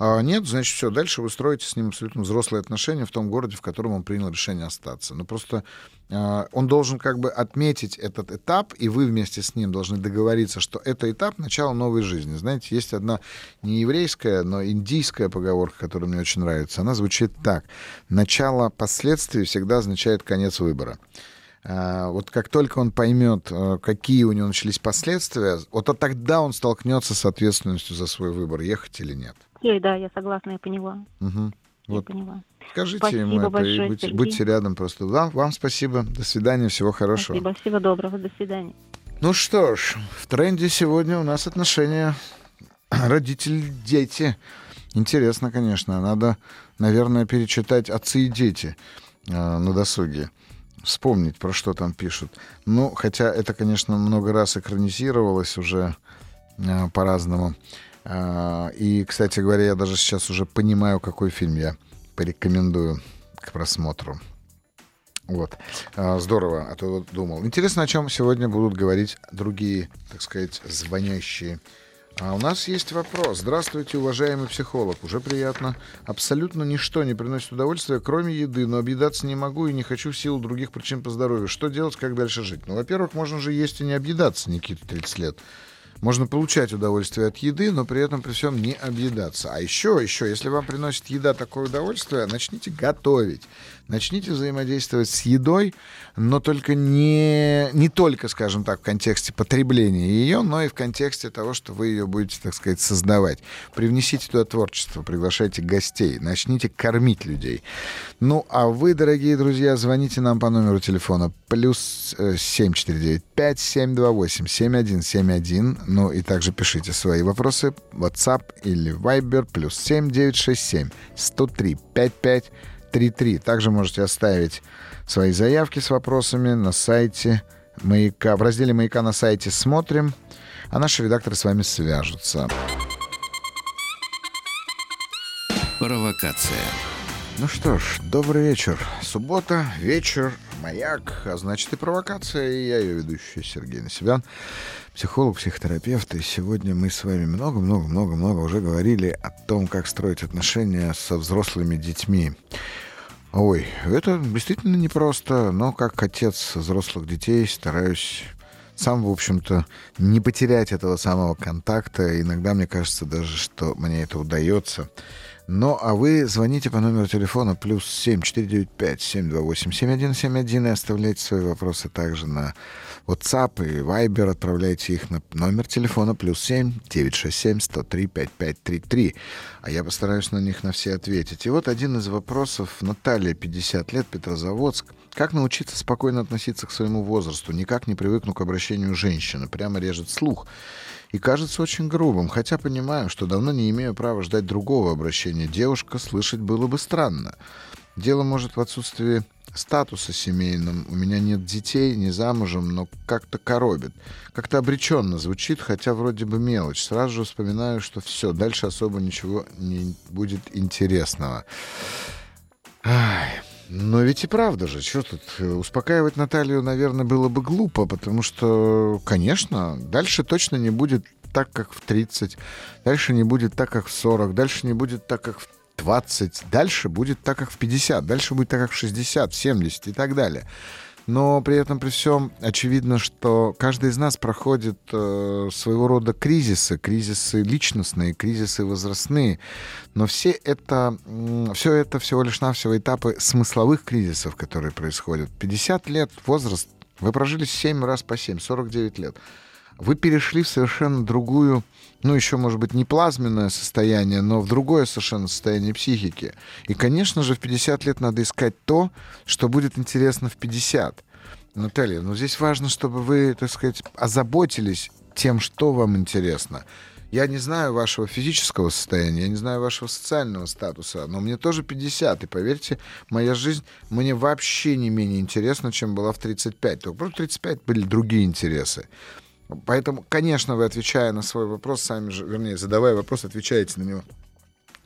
А нет, значит, все, дальше вы строите с ним абсолютно взрослые отношения в том городе, в котором он принял решение остаться. Но просто он должен как бы отметить этот этап, и вы вместе с ним должны договориться, что это этап начала новой жизни. Знаете, есть одна не еврейская, но индийская поговорка, которая мне очень нравится. Она звучит так. Начало последствий всегда означает конец выбора. А, Вот как только он поймет, э, какие у него начались последствия, вот от тогда он столкнется с ответственностью за свой выбор, ехать или нет. Да, я согласна, я поняла. Мгм. Я Вот поняла. Скажите Спасибо ему это и большое, будьте, Сергей. будьте рядом просто. Вам, вам спасибо. До свидания, всего хорошего. Спасибо, всего доброго, до свидания. Ну что ж, в тренде сегодня у нас отношения родитель-дети. Интересно, конечно. Надо, наверное, перечитать «Отцы и дети» э, на досуге. Вспомнить, про что там пишут. Ну, хотя это, конечно, много раз экранизировалось уже э, по-разному. Э, И, кстати говоря, я даже сейчас уже понимаю, какой фильм я порекомендую к просмотру. Вот. А, Здорово, а то думал. Интересно, о чем сегодня будут говорить другие, так сказать, звонящие. А у нас есть вопрос. Здравствуйте, уважаемый психолог. Уже приятно. Абсолютно ничто не приносит удовольствия, кроме еды, но объедаться не могу и не хочу в силу других причин по здоровью. Что делать, как дальше жить? Ну, во-первых, можно же есть и не объедаться, Никита, 30 лет. Можно получать удовольствие от еды, но при этом при всем не объедаться. А еще, еще, если вам приносит еда такое удовольствие, начните готовить. Начните взаимодействовать с едой, но только не, не только, скажем так, в контексте потребления ее, но и в контексте того, что вы ее будете, так сказать, создавать. Привнесите туда творчество, приглашайте гостей, начните кормить людей. Ну, а вы, дорогие друзья, звоните нам по номеру телефона плюс э, 7495-728-7171. Ну, и также пишите свои вопросы в WhatsApp или Viber плюс 7967 103 55 33. Также можете оставить свои заявки с вопросами на сайте Маяка. В разделе Маяка на сайте «Смотрим», а наши редакторы с вами свяжутся. Провокация. Ну что ж, добрый вечер. Суббота, вечер, «Маяк», а значит и провокация, и я ее ведущий Сергей Насибян, психолог, психотерапевт, и сегодня мы с вами много-много-много-много уже говорили о том, как строить отношения со взрослыми детьми. Ой, это действительно непросто, но как отец взрослых детей стараюсь сам, в общем-то, не потерять этого самого контакта. Иногда мне кажется даже, что мне это удается. Ну, а вы звоните по номеру телефона плюс 7 495 728 7171 и оставляйте свои вопросы также на WhatsApp и Viber. Отправляйте их на номер телефона плюс 7 967 103 5533. А я постараюсь на них на все ответить. И вот один из вопросов. Наталья, 50 лет, Петрозаводск. Как научиться спокойно относиться к своему возрасту? Никак не привыкну к обращению женщины. Прямо режет слух и кажется очень грубым, хотя понимаю, что давно не имею права ждать другого обращения. Девушка слышать было бы странно. Дело может в отсутствии статуса семейном. У меня нет детей, не замужем, но как-то коробит. Как-то обреченно звучит, хотя вроде бы мелочь. Сразу же вспоминаю, что все, дальше особо ничего не будет интересного. Ай. Но ведь и правда же, что тут, успокаивать Наталью, наверное, было бы глупо, потому что, конечно, дальше точно не будет так, как в 30, дальше не будет так, как в 40, дальше не будет так, как в 20, дальше будет так, как в 50, дальше будет так, как в 60, в 70 и так далее но при этом при всем очевидно, что каждый из нас проходит э, своего рода кризисы, кризисы личностные, кризисы возрастные, но все это, все это всего лишь навсего этапы смысловых кризисов, которые происходят. 50 лет возраст, вы прожили 7 раз по 7, 49 лет. Вы перешли в совершенно другую ну, еще, может быть, не плазменное состояние, но в другое совершенно состояние психики. И, конечно же, в 50 лет надо искать то, что будет интересно в 50. Наталья, но здесь важно, чтобы вы, так сказать, озаботились тем, что вам интересно. Я не знаю вашего физического состояния, я не знаю вашего социального статуса, но мне тоже 50, и поверьте, моя жизнь мне вообще не менее интересна, чем была в 35. Только просто 35 были другие интересы. Поэтому, конечно, вы, отвечая на свой вопрос, сами же, вернее, задавая вопрос, отвечаете на него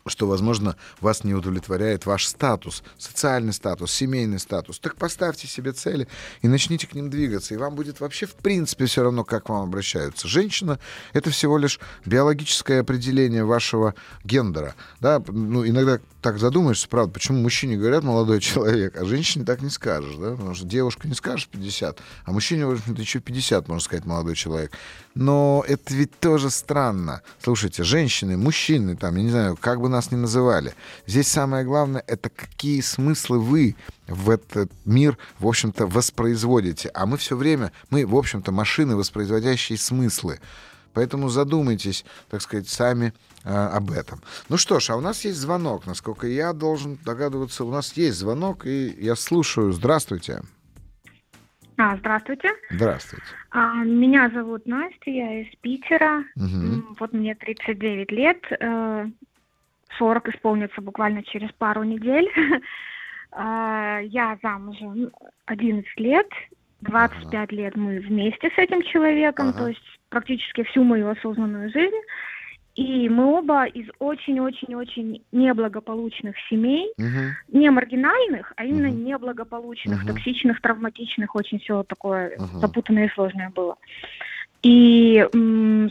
что, возможно, вас не удовлетворяет ваш статус, социальный статус, семейный статус. Так поставьте себе цели и начните к ним двигаться. И вам будет вообще в принципе все равно, как вам обращаются. Женщина — это всего лишь биологическое определение вашего гендера. Да? Ну, иногда так задумаешься, правда, почему мужчине говорят молодой человек, а женщине так не скажешь. Да? Потому что девушка не скажешь 50, а мужчине, в общем-то, еще 50, можно сказать, молодой человек. Но это ведь тоже странно. Слушайте, женщины, мужчины, там, я не знаю, как бы нас ни называли. Здесь самое главное — это какие смыслы вы в этот мир, в общем-то, воспроизводите. А мы все время, мы, в общем-то, машины, воспроизводящие смыслы. Поэтому задумайтесь, так сказать, сами э, об этом. Ну что ж, а у нас есть звонок. Насколько я должен догадываться, у нас есть звонок, и я слушаю. Здравствуйте. А, здравствуйте. Здравствуйте. А, меня зовут Настя, я из Питера. Угу. Вот мне 39 лет. 40 э, исполнится буквально через пару недель. А, я замужем 11 лет. 25 ага. лет мы вместе с этим человеком, ага. то есть практически всю мою осознанную жизнь. И мы оба из очень-очень-очень неблагополучных семей, угу. не маргинальных, а именно угу. неблагополучных, угу. токсичных, травматичных, очень все такое угу. запутанное и сложное было. И,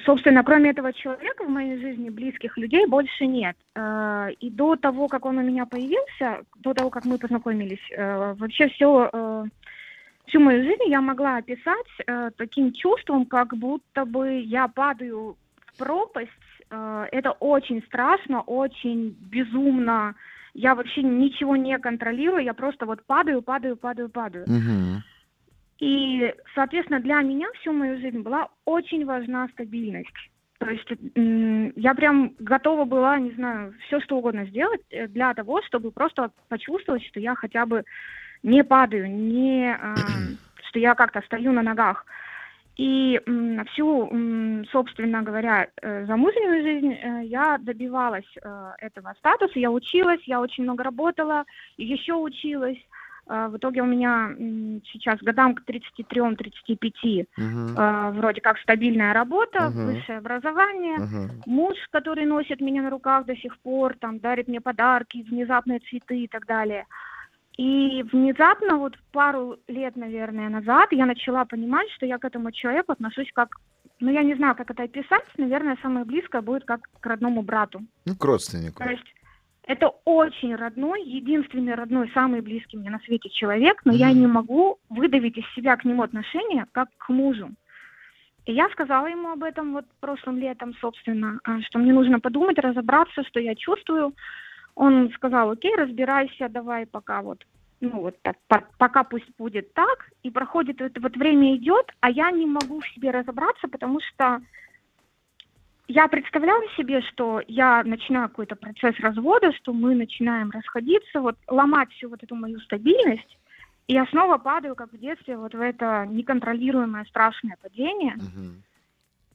собственно, кроме этого человека в моей жизни близких людей больше нет. Э, и до того, как он у меня появился, до того, как мы познакомились, э, вообще все э, всю мою жизнь я могла описать таким чувством, как будто бы я падаю в пропасть Э, это очень страшно, очень безумно. Я вообще ничего не контролирую, я просто вот падаю, падаю, падаю, падаю. Угу. И, соответственно, для меня всю мою жизнь была очень важна стабильность. То есть я прям готова была, не знаю, все что угодно сделать э, для того, чтобы просто почувствовать, что я хотя бы не падаю, не, э, что я как-то стою на ногах. И всю, собственно говоря, э, замужнюю жизнь э, я добивалась э, этого статуса. Я училась, я очень много работала, еще училась. В итоге у меня сейчас годам к 33-35 uh-huh. вроде как стабильная работа, uh-huh. высшее образование, uh-huh. муж, который носит меня на руках до сих пор, там дарит мне подарки, внезапные цветы и так далее. И внезапно, вот пару лет, наверное, назад, я начала понимать, что я к этому человеку отношусь как, ну, я не знаю, как это описать, наверное, самое близкое будет как к родному брату. Ну, к родственнику. То есть это очень родной, единственный родной, самый близкий мне на свете человек, но я Мгм. не могу выдавить из себя к нему отношения как к мужу. И я сказала ему об этом вот прошлым летом, собственно, а, что мне нужно подумать, разобраться, что я чувствую. Он сказал, окей, разбирайся, давай пока вот, ну вот так, по- пока пусть будет так. И проходит это вот время идет, а я не могу в себе разобраться, потому что я представляла себе, что я начинаю какой-то процесс развода, что мы начинаем расходиться, вот ломать всю вот эту мою стабильность, и я снова падаю, как в детстве, вот в это неконтролируемое страшное падение, Мгм,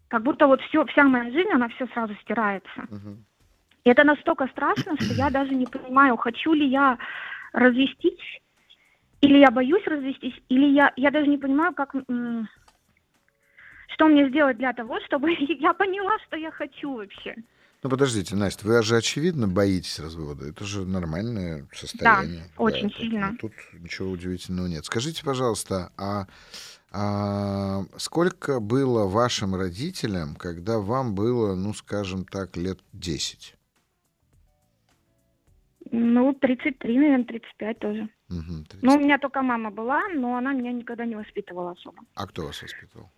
как будто вот все, вся моя жизнь, она все сразу стирается. мгм. И это настолько страшно, что я даже не понимаю, хочу ли я развестись, или я боюсь развестись, или я, я даже не понимаю, как, что мне сделать для того, чтобы я поняла, что я хочу вообще. Ну, подождите, Настя, вы же, очевидно, боитесь развода. Это же нормальное состояние. очень тут- сильно. ну, Тут ничего удивительного нет. Скажите, пожалуйста, а, а сколько было вашим родителям, когда вам было, ну, скажем так, лет 10? Ну, 33, наверное, 35 тоже. Мгм, 30. Ну, у меня только мама была, но она меня никогда не воспитывала особо. А кто вас воспитывал?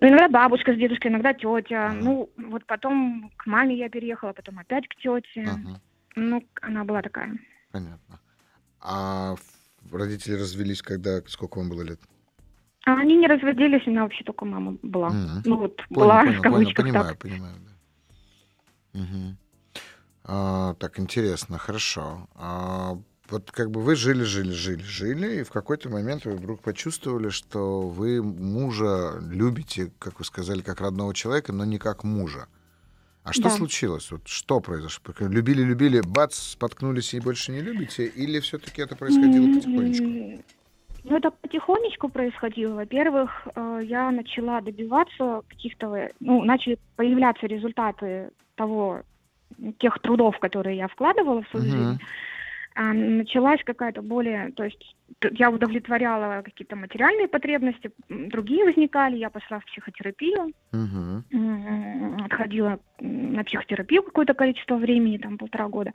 Ну, иногда бабушка с дедушкой, иногда тетя. Ага. Ну, вот потом к маме я переехала, потом опять к тете. Ага, Ну, она была такая. понятно. А родители развелись, когда, сколько вам было лет? А они не разводились, у меня вообще только мама была. Мгм. Ну, вот Понял, была, понял, в понял, кавычках понимаю, так. понимаю, да. Мгм. А, так, интересно, хорошо. А, вот как бы вы жили, жили, жили, жили, и в какой-то момент вы вдруг почувствовали, что вы мужа любите, как вы сказали, как родного человека, но не как мужа. А что Да. случилось? Вот что произошло? Любили, любили, бац, споткнулись и больше не любите? Или все-таки это происходило потихонечку? Ну, это потихонечку происходило. Во-первых, э, я начала добиваться каких-то, ну, начали появляться результаты того, тех трудов, которые я вкладывала в свою жизнь. А, началась какая-то более, то есть я удовлетворяла какие-то материальные потребности, другие возникали, я пошла в психотерапию, отходила на психотерапию какое-то количество времени, там полтора года.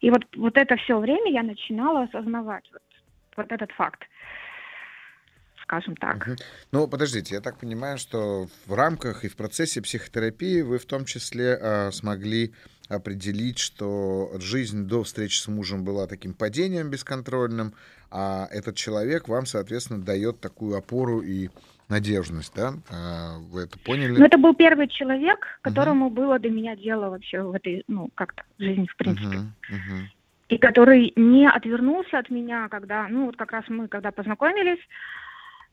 И вот, вот это все время я начинала осознавать вот, вот этот факт, скажем так. Мгм. Ну, подождите, я так понимаю, что в рамках и в процессе психотерапии вы в том числе а, смогли определить, что жизнь до встречи с мужем была таким падением бесконтрольным, а этот человек вам, соответственно, дает такую опору и надежность, да? А, Вы это поняли? Но это был первый человек, которому было до меня дело вообще в этой, ну, как-то жизни, в принципе. Мгм, мгм. и который не отвернулся от меня, когда, ну вот как раз мы, когда познакомились,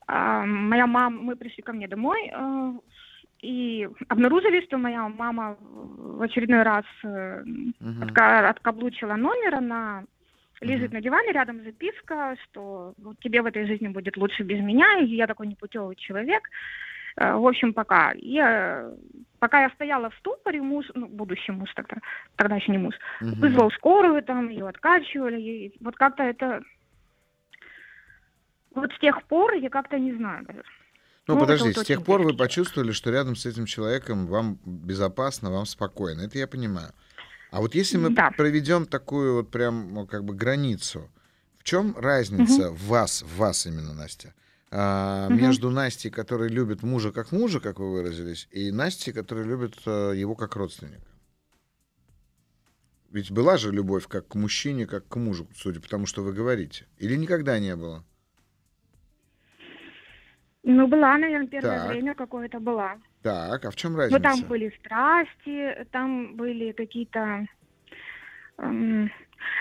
а, моя мама, мы пришли ко мне домой э, и обнаружили, что моя мама в очередной раз э, отка- откаблучила номер, она лежит Мгм. на диване, рядом записка, что вот тебе в этой жизни будет лучше без меня, и я такой непутевый человек. Э, В общем, пока. И, э, пока я стояла в ступоре, муж, ну, будущий муж тогда, тогда еще не муж, Мгм. вызвал скорую, там ее откачивали, и вот как-то это... Вот с тех пор я как-то не знаю даже. Ну, Ну, это подождите, вот с тех пор вы почувствовали, что рядом с этим человеком вам безопасно, вам спокойно. Это я понимаю. А вот если мы Да. проведем такую вот прям, ну, как бы границу, в чем разница в вас, в вас именно, Настя, а, Мгм. между Настей, которая любит мужа как мужа, как вы выразились, и Настей, которая любит э, его как родственника? Ведь была же любовь как к мужчине, как к мужу, судя по тому, что вы говорите. Или никогда не было? Ну, была, наверное, первое Так. время какое-то была. Так, а в чем Ну, разница? там были страсти, там были какие-то... эм,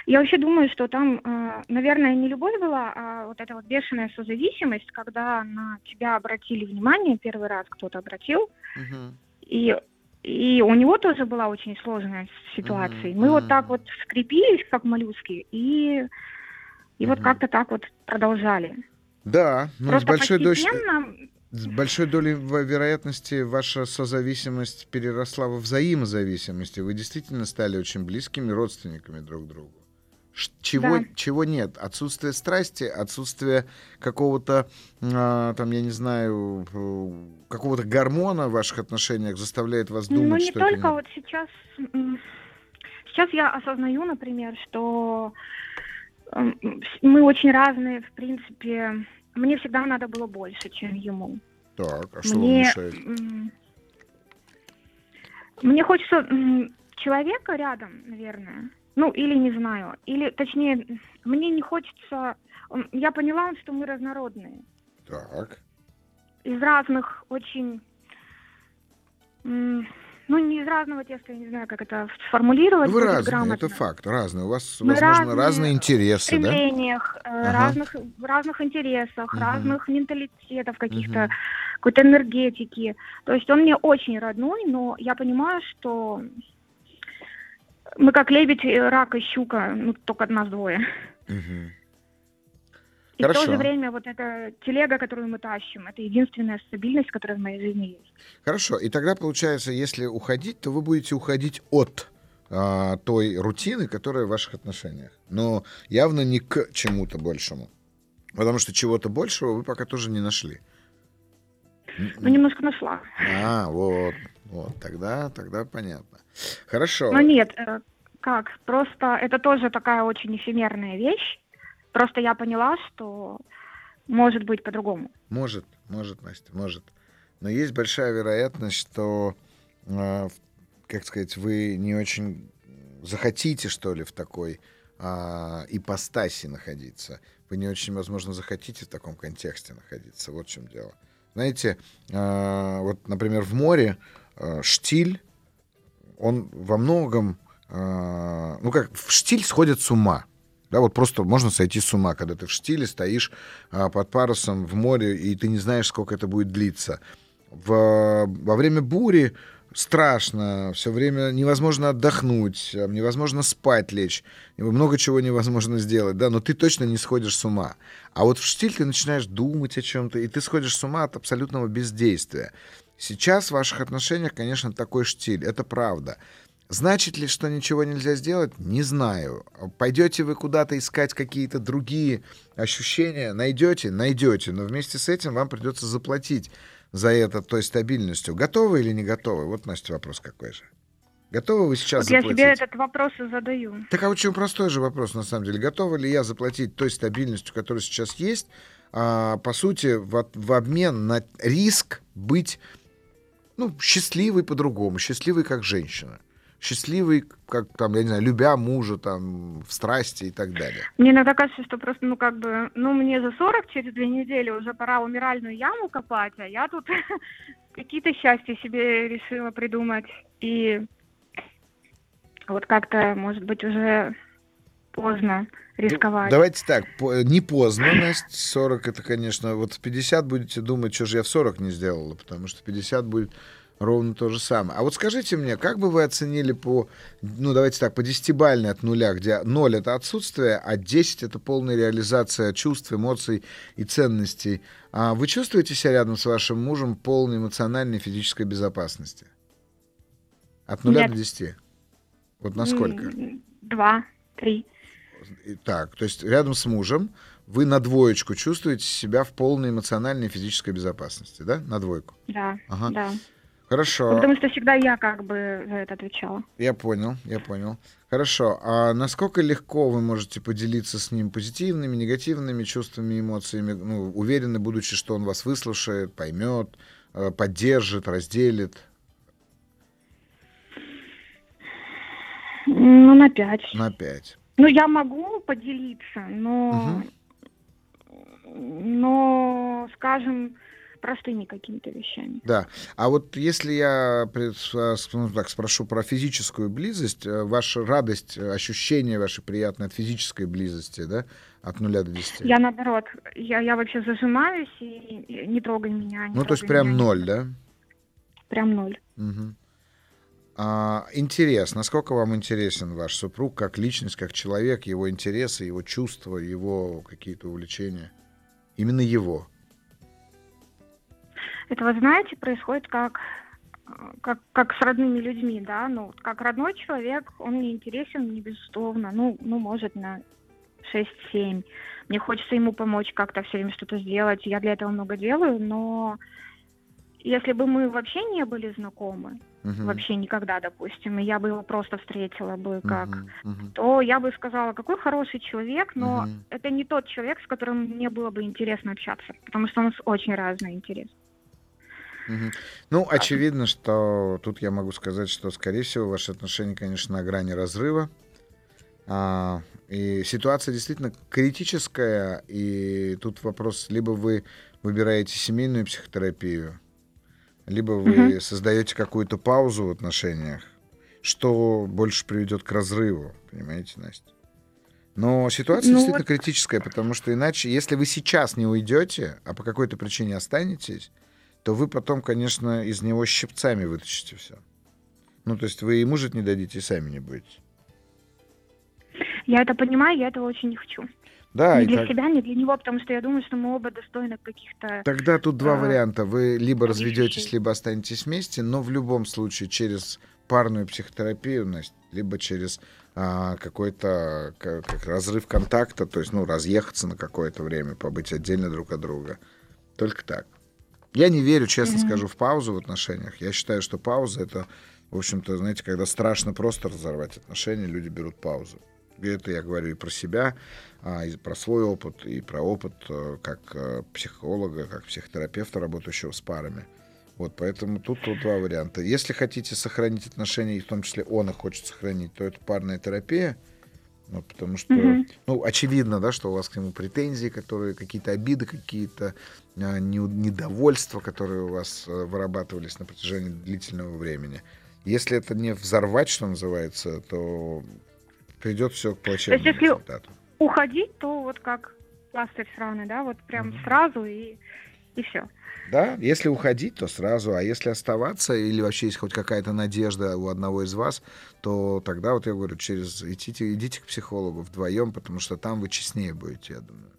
я вообще думаю, что там, э, наверное, не любовь была, а вот эта вот бешеная созависимость, когда на тебя обратили внимание, первый раз кто-то обратил, Мгм. и, и у него тоже была очень сложная ситуация. Мгм, Мы вот мгм. так вот скрепились, как моллюски, и, и вот Мгм. как-то так вот продолжали. Да, ну, с Просто большой, долей, постепенно... с большой долей вероятности ваша созависимость переросла во взаимозависимость, и вы действительно стали очень близкими родственниками друг другу. Чего, Да. чего нет? Отсутствие страсти, отсутствие какого-то, а, там, я не знаю, э, какого-то гормона в ваших отношениях заставляет вас думать, ну, не что это только не- вот сейчас. Сейчас я осознаю, например, что с- мы очень разные, в принципе. Мне всегда надо было больше, чем ему. Так, а что вам Мне, мешает? м, мне хочется человека рядом, наверное. Ну, или не знаю. Или, точнее, мне не хочется... Я поняла, что мы разнородные. Так. Из разных очень... Ну, не из разного теста, я не знаю, как это сформулировать. Ну, Вы разные, грамотно. это факт, разные. У вас, Мы возможно, разные разные в интересы, да? стремлениях, э, Ага. разных, в разных интересах, Мгм. разных менталитетов каких-то, Мгм. какой-то энергетики. То есть он мне очень родной, но я понимаю, что мы как лебедь, э, рак и щука, ну, только нас двое. Мгм. И в то же время вот эта телега, которую мы тащим, это единственная стабильность, которая в моей жизни есть. Хорошо, и тогда получается, если уходить, то вы будете уходить от а, той рутины, которая в ваших отношениях. Но явно не к чему-то большему. Потому что чего-то большего вы пока тоже не нашли. Ну, немножко нашла. А, вот, вот, тогда, тогда понятно. Хорошо. Но нет, э, как? Просто это тоже такая очень эфемерная вещь. Просто я поняла, что может быть по-другому. Может, может, Настя, может. Но есть большая вероятность, что, в- как сказать, вы не очень захотите, что ли, в такой а, ипостаси находиться. Вы не очень, возможно, захотите в таком контексте находиться. Вот в чем дело. Знаете, а, вот, например, в море а, штиль, он во многом, а, ну как, в штиль сходят с ума. Да, вот просто можно сойти с ума, когда ты в штиле стоишь а, под парусом в море, и ты не знаешь, сколько это будет длиться. В, во время бури страшно, все время невозможно отдохнуть, а, невозможно спать лечь, много чего невозможно сделать, да, но ты точно не сходишь с ума. А вот в штиль ты начинаешь думать о чем-то, и ты сходишь с ума от абсолютного бездействия. Сейчас в ваших отношениях, конечно, такой штиль, это правда. Значит ли, что ничего нельзя сделать? Не знаю. Пойдете вы куда-то искать какие-то другие ощущения? Найдете? Найдете. Но вместе с этим вам придется заплатить за это той стабильностью. Готовы или не готовы? Вот, Настя, вопрос какой же. Готовы вы сейчас Вот я заплатить? себе этот вопрос и задаю. Так а очень простой же вопрос, на самом деле. Готова ли я заплатить той стабильностью, которая сейчас есть, а, по сути, в, в обмен на риск быть ну, счастливой по-другому, счастливой как женщина, счастливой, как там, я не знаю, любя мужа там в страсти и так далее. Мне иногда кажется, что просто, ну, как бы, ну, мне за 40 через две недели уже пора умиральную яму копать, а я тут какие-то счастья себе решила придумать. И вот как-то, может быть, уже поздно рисковать. Давайте так, не поздно, Настя, 40 это, конечно, вот в 50 будете думать, что же я в 40 не сделала, потому что 50 будет ровно то же самое. А вот скажите мне, как бы вы оценили по, ну давайте так, по десятибальной от нуля, где 0 это отсутствие, а 10 это полная реализация чувств, эмоций и ценностей. А вы чувствуете себя рядом с вашим мужем полной эмоциональной и физической безопасности? От нуля Нет. до 10? Вот насколько? Два, три. Так, то есть рядом с мужем вы на двоечку чувствуете себя в полной эмоциональной и физической безопасности, да? На двойку. Да, Ага. да. Хорошо, Ну, Потому что всегда я как бы за это отвечала. я понял, я понял. Хорошо, а насколько легко вы можете поделиться с ним позитивными, негативными чувствами, эмоциями, ну, уверены, будучи, что он вас выслушает, поймет, э, поддержит, разделит Ну, на пять. на пять? Ну, я могу поделиться, но, но, скажем, простыми какими-то вещами. Да. А вот если я ну, так, спрошу про физическую близость, э, ваша радость, э, ощущение ваше приятное от физической близости, да, от нуля до десяти? Я наоборот, я, я вообще зажимаюсь и, не трогай меня. не Ну, то есть прям меня. ноль, да? Прям ноль. Мгм. А, интерес. Насколько вам интересен ваш супруг как личность, как человек, его интересы, его чувства, его какие-то увлечения? Именно его. Это, вы знаете, происходит как как, как с родными людьми, да, ну, как родной человек, он мне интересен, мне безусловно, ну, ну, может, на 6-7. Мне хочется ему помочь как-то все время что-то сделать, я для этого много делаю, но если бы мы вообще не были знакомы, Мгм. вообще никогда, допустим, и я бы его просто встретила бы как, Мгм, мгм. то я бы сказала, какой хороший человек, но Мгм. это не тот человек, с которым мне было бы интересно общаться, потому что у нас очень разные интересы. Ну, очевидно, что тут я могу сказать, что, скорее всего, ваши отношения, конечно, на грани разрыва. А, и ситуация действительно критическая, и тут вопрос, либо вы выбираете семейную психотерапию, либо вы Мгм. создаете какую-то паузу в отношениях, что больше приведет к разрыву, понимаете, Настя? Но ситуация Ну действительно вот- критическая, потому что иначе, если вы сейчас не уйдете, а по какой-то причине останетесь, то вы потом, конечно, из него щипцами вытащите все. Ну, то есть вы ему жить не дадите и сами не будете. Я это понимаю, я этого очень не хочу. Да, и для так- себя, ни для него, потому что я думаю, что мы оба достойны каких-то... тогда тут два а, варианта. Вы либо разведетесь, либо останетесь вместе, но в любом случае через парную психотерапию, либо через а, какой-то ка- как разрыв контакта, то есть, ну, разъехаться на какое-то время, побыть отдельно друг от друга. Только так. Я не верю, честно Мгм. скажу, в паузу в отношениях. Я считаю, что пауза это, в общем-то, знаете, когда страшно просто разорвать отношения, люди берут паузу. И это я говорю и про себя, а, и про свой опыт, и про опыт э, как э, психолога, как психотерапевта, работающего с парами. Вот, поэтому тут, тут два варианта. Если хотите сохранить отношения, и в том числе он их хочет сохранить, то это парная терапия. Ну, потому что, Мгм. ну, очевидно, да, что у вас к нему претензии, которые какие-то обиды, какие-то а, не- недовольства, которые у вас э, вырабатывались на протяжении длительного времени. Если это не взорвать, что называется, то придет все к плачевному если- результату. Уходить, то вот как пластырь сраный, да, вот прям Мгм. сразу и, и все. Да, если уходить, то сразу, а если оставаться или вообще есть хоть какая-то надежда у одного из вас, то тогда вот я говорю, через идите, идите к психологу вдвоем, потому что там вы честнее будете, я думаю.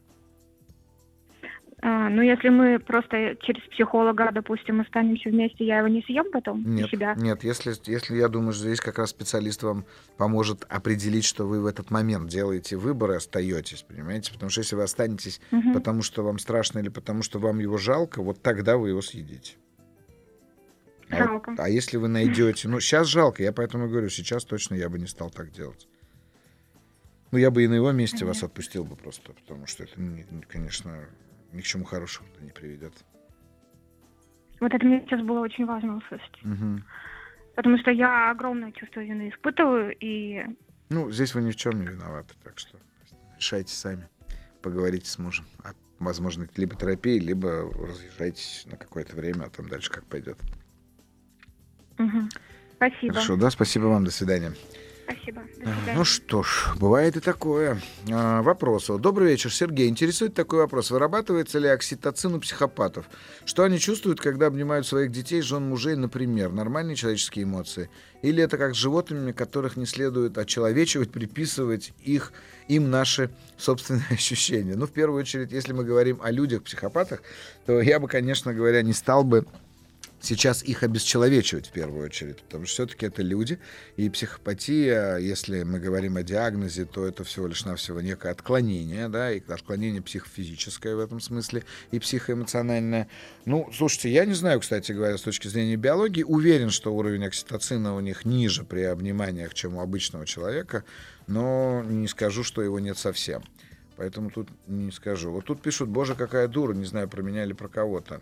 А, ну, если мы просто через психолога, допустим, останемся вместе, я его не съем потом Нет, себя. нет, если, если я думаю, что здесь как раз специалист вам поможет определить, что вы в этот момент делаете выбор и остаетесь, понимаете? Потому что если вы останетесь Мгм. потому, что вам страшно или потому, что вам его жалко, вот тогда вы его съедите. А, вот- Жалко. а если вы найдете... Ну, сейчас жалко, я поэтому говорю, сейчас точно я бы не стал так делать. Ну, я бы и на его месте вас отпустил бы просто, потому что это, не- не- конечно, ни к чему хорошему не приведет. Вот это мне сейчас было очень важно услышать. Мгм. Потому что я огромное чувство вины испытываю, и Ну, здесь вы ни в чем не виноваты, так что решайте сами. Поговорите с мужем. А, возможно, либо терапии, либо разъезжайтесь на какое-то время, а там дальше как пойдет. Мгм. спасибо. Хорошо, да, спасибо вам, до свидания. Спасибо. Свидания. Ну что ж, бывает и такое. А, вопрос. Добрый вечер, Сергей. Интересует такой вопрос. Вырабатывается ли окситоцин у психопатов? Что они чувствуют, когда обнимают своих детей, жен, мужей, например? Нормальные человеческие эмоции? Или это как с животными, которых не следует очеловечивать, приписывать их, им наши собственные ощущения? Ну, в первую очередь, если мы говорим о людях-психопатах, то я бы, конечно говоря, не стал бы сейчас их обесчеловечивать в первую очередь, потому что все-таки это люди, и психопатия, если мы говорим о диагнозе, то это всего лишь навсего некое отклонение, да, и отклонение психофизическое в этом смысле, и психоэмоциональное. Ну, слушайте, я не знаю, кстати говоря, с точки зрения биологии, уверен, что уровень окситоцина у них ниже при обниманиях, чем у обычного человека, но не скажу, что его нет совсем. Поэтому тут не скажу. Вот тут пишут, боже, какая дура, не знаю, про меня или про кого-то.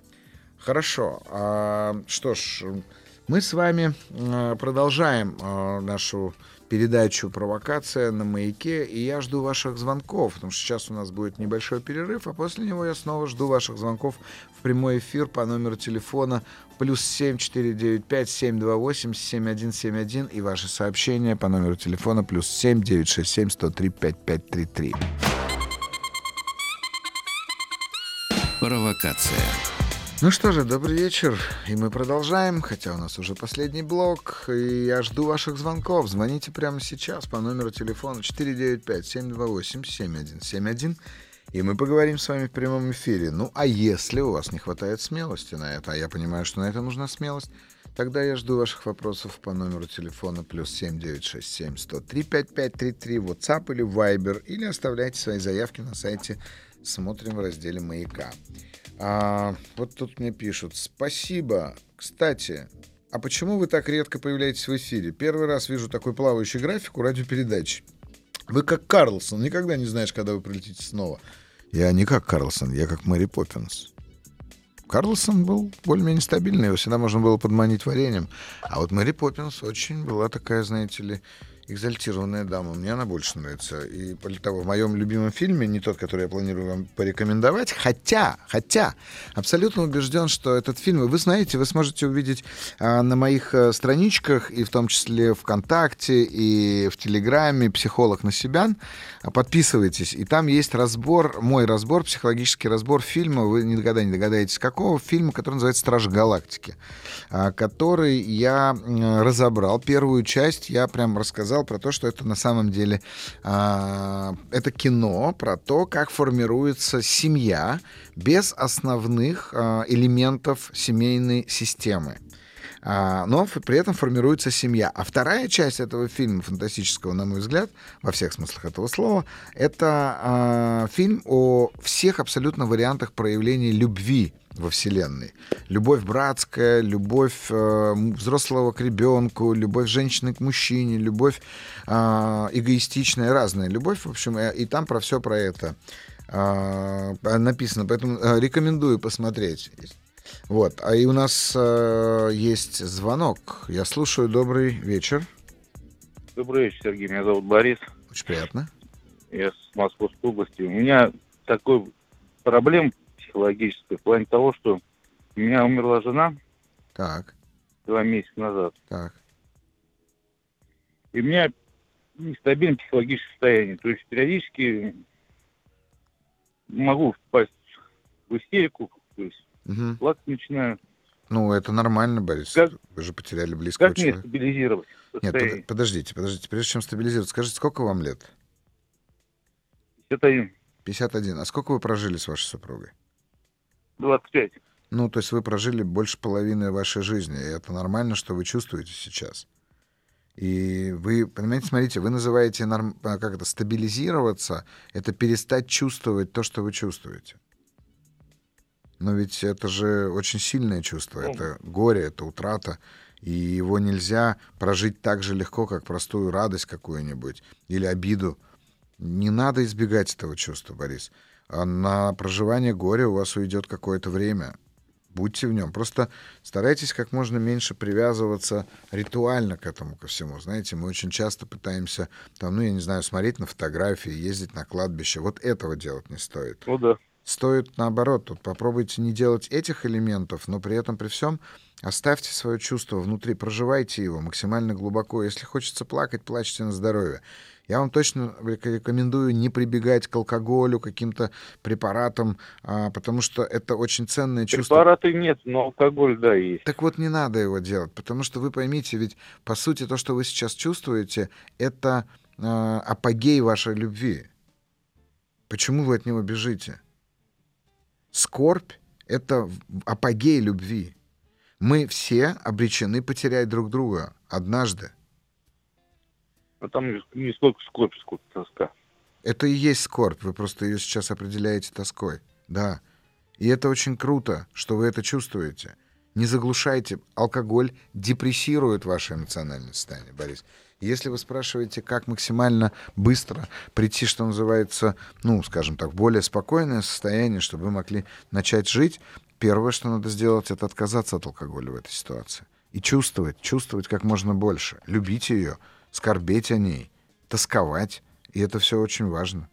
Хорошо. А, что ж, мы с вами продолжаем а, нашу передачу «Провокация» на «Маяке», и я жду ваших звонков, потому что сейчас у нас будет небольшой перерыв, а после него я снова жду ваших звонков в прямой эфир по номеру телефона плюс 7495 728 7171 и ваши сообщения по номеру телефона плюс 7967 103 5533. Провокация. Ну что же, добрый вечер. И мы продолжаем, хотя у нас уже последний блок. И я жду ваших звонков. Звоните прямо сейчас по номеру телефона 495-728-7171. И мы поговорим с вами в прямом эфире. Ну, а если у вас не хватает смелости на это, а я понимаю, что на это нужна смелость, Тогда я жду ваших вопросов по номеру телефона плюс 7967 103 5533, WhatsApp или Viber, или оставляйте свои заявки на сайте «Смотрим» в разделе «Маяка». А, вот тут мне пишут. Спасибо. Кстати, а почему вы так редко появляетесь в эфире? Первый раз вижу такой плавающий график у радиопередачи. Вы как Карлсон, никогда не знаешь, когда вы прилетите снова. Я не как Карлсон, я как Мэри Поппинс. Карлсон был более-менее стабильный, его всегда можно было подманить вареньем. А вот Мэри Поппинс очень была такая, знаете ли, экзальтированная дама. Мне она больше нравится. И более того, в моем любимом фильме, не тот, который я планирую вам порекомендовать, хотя, хотя, абсолютно убежден, что этот фильм, вы знаете, вы сможете увидеть а, на моих а, страничках, и в том числе ВКонтакте, и в Телеграме «Психолог на себя». Подписывайтесь, и там есть разбор, мой разбор, психологический разбор фильма, вы никогда не догадаетесь, какого фильма, который называется «Стражи Галактики», а, который я разобрал. Первую часть я прям рассказал про то, что это на самом деле э, это кино про то, как формируется семья без основных элементов семейной системы. А, но при этом формируется семья. А вторая часть этого фильма фантастического, на мой взгляд, во всех смыслах этого слова, это фильм о всех абсолютно вариантах проявления любви во Вселенной. Любовь братская, любовь э, взрослого к ребенку, любовь женщины к мужчине, любовь э, эгоистичная, разная любовь, в общем, э, и там про все про это э, написано. Поэтому э, рекомендую посмотреть. Вот. А и у нас э, есть звонок. Я слушаю. Добрый вечер. Добрый вечер, Сергей. Меня зовут Борис. Очень приятно. Я с Московской области. У меня такой проблем психологической в плане того, что у меня умерла жена. Так. Два месяца назад. Так. И у меня нестабильное психологическое состояние. То есть периодически могу впасть в истерику, то есть угу. плакать начинаю. Ну, это нормально, Борис. Как, Вы же потеряли близкого как человека. Как мне стабилизировать? Состояние? Нет, подождите, подождите. Прежде чем стабилизировать, скажите, сколько вам лет? 51. 51. А сколько вы прожили с вашей супругой? 25. Ну, то есть вы прожили больше половины вашей жизни, и это нормально, что вы чувствуете сейчас. И вы, понимаете, смотрите, вы называете, норм... А, как это, стабилизироваться, это перестать чувствовать то, что вы чувствуете. Но ведь это же очень сильное чувство, ну. это горе, это утрата, и его нельзя прожить так же легко, как простую радость какую-нибудь или обиду. Не надо избегать этого чувства, Борис. А на проживание горя у вас уйдет какое-то время. Будьте в нем. Просто старайтесь как можно меньше привязываться ритуально к этому, ко всему. Знаете, мы очень часто пытаемся, там, ну, я не знаю, смотреть на фотографии, ездить на кладбище. Вот этого делать не стоит. Ну да. Стоит наоборот. Тут попробуйте не делать этих элементов, но при этом, при всем, оставьте свое чувство внутри, проживайте его максимально глубоко. Если хочется плакать, плачьте на здоровье. Я вам точно рекомендую не прибегать к алкоголю, каким-то препаратам, а, потому что это очень ценное чувство. Препараты нет, но алкоголь, да, есть. Так вот, не надо его делать, потому что вы поймите, ведь по сути то, что вы сейчас чувствуете, это а, апогей вашей любви. Почему вы от него бежите? Скорбь — это апогей любви. Мы все обречены потерять друг друга однажды. А там не сколько скорбь, сколько тоска. Это и есть скорбь, вы просто ее сейчас определяете тоской. Да. И это очень круто, что вы это чувствуете. Не заглушайте. Алкоголь депрессирует ваше эмоциональное состояние, Борис. Если вы спрашиваете, как максимально быстро прийти, что называется, ну, скажем так, в более спокойное состояние, чтобы вы могли начать жить, первое, что надо сделать, это отказаться от алкоголя в этой ситуации. И чувствовать, чувствовать как можно больше. Любить ее, скорбеть о ней, тосковать. И это все очень важно.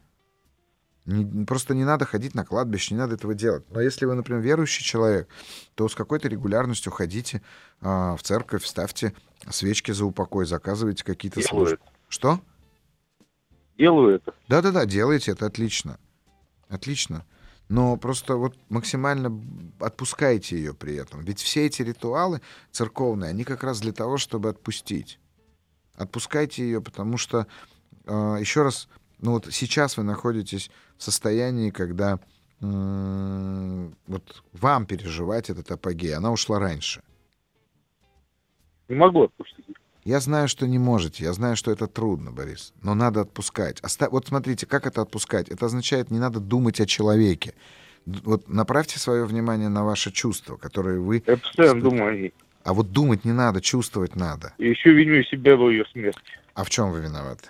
Не, просто не надо ходить на кладбище, не надо этого делать. Но если вы, например, верующий человек, то с какой-то регулярностью ходите э, в церковь, ставьте свечки за упокой, заказывайте какие-то службы. Что? Делаю это. Да-да-да, делайте это отлично. Отлично. Но просто вот максимально отпускайте ее при этом. Ведь все эти ритуалы церковные, они как раз для того, чтобы отпустить. Отпускайте ее, потому что, э, еще раз, ну вот сейчас вы находитесь состоянии, когда вот вам переживать этот апогей, она ушла раньше. Не могу отпустить. Я знаю, что не можете, я знаю, что это трудно, Борис, но надо отпускать. Оста... Вот смотрите, как это отпускать? Это означает, не надо думать о человеке. Вот направьте свое внимание на ваши чувства, которые вы... Я постоянно Что- думаю о ней. А вот думать не надо, чувствовать надо. И еще виню себя в ее смерти. А в чем вы виноваты?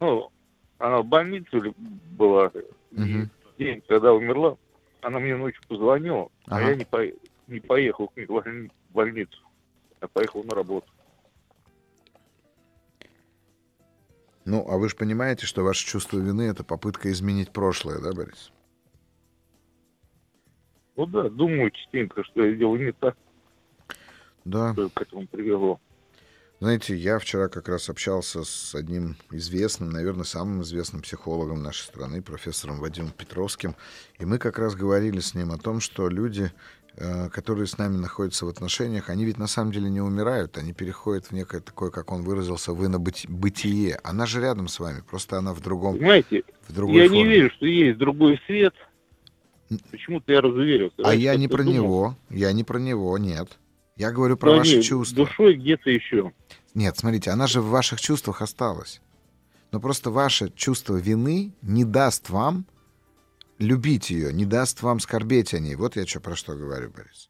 Ну, она в больнице была. И в тот день, когда умерла, она мне ночью позвонила, а Ага. я не, по- не поехал к ней в больни- в больницу. Я поехал на работу. Ну, а вы же понимаете, что ваше чувство вины — это попытка изменить прошлое, да, Борис? Ну да, думаю частенько, что я делаю не так, Да. что к этому привело. Знаете, я вчера как раз общался с одним известным, наверное, самым известным психологом нашей страны, профессором Вадимом Петровским, и мы как раз говорили с ним о том, что люди, э, которые с нами находятся в отношениях, они ведь на самом деле не умирают, они переходят в некое такое, как он выразился, вы на бытие. Она же рядом с вами, просто она в другом, Понимаете, в другой я форме. не верю, что есть другой свет. Почему-то я разуверился. А Раньше я не про думал, него, я не про него, нет. Я говорю про что ваши они чувства. Душой где-то еще. Нет, смотрите, она же в ваших чувствах осталась. Но просто ваше чувство вины не даст вам любить ее, не даст вам скорбеть о ней. Вот я что про что говорю, Борис.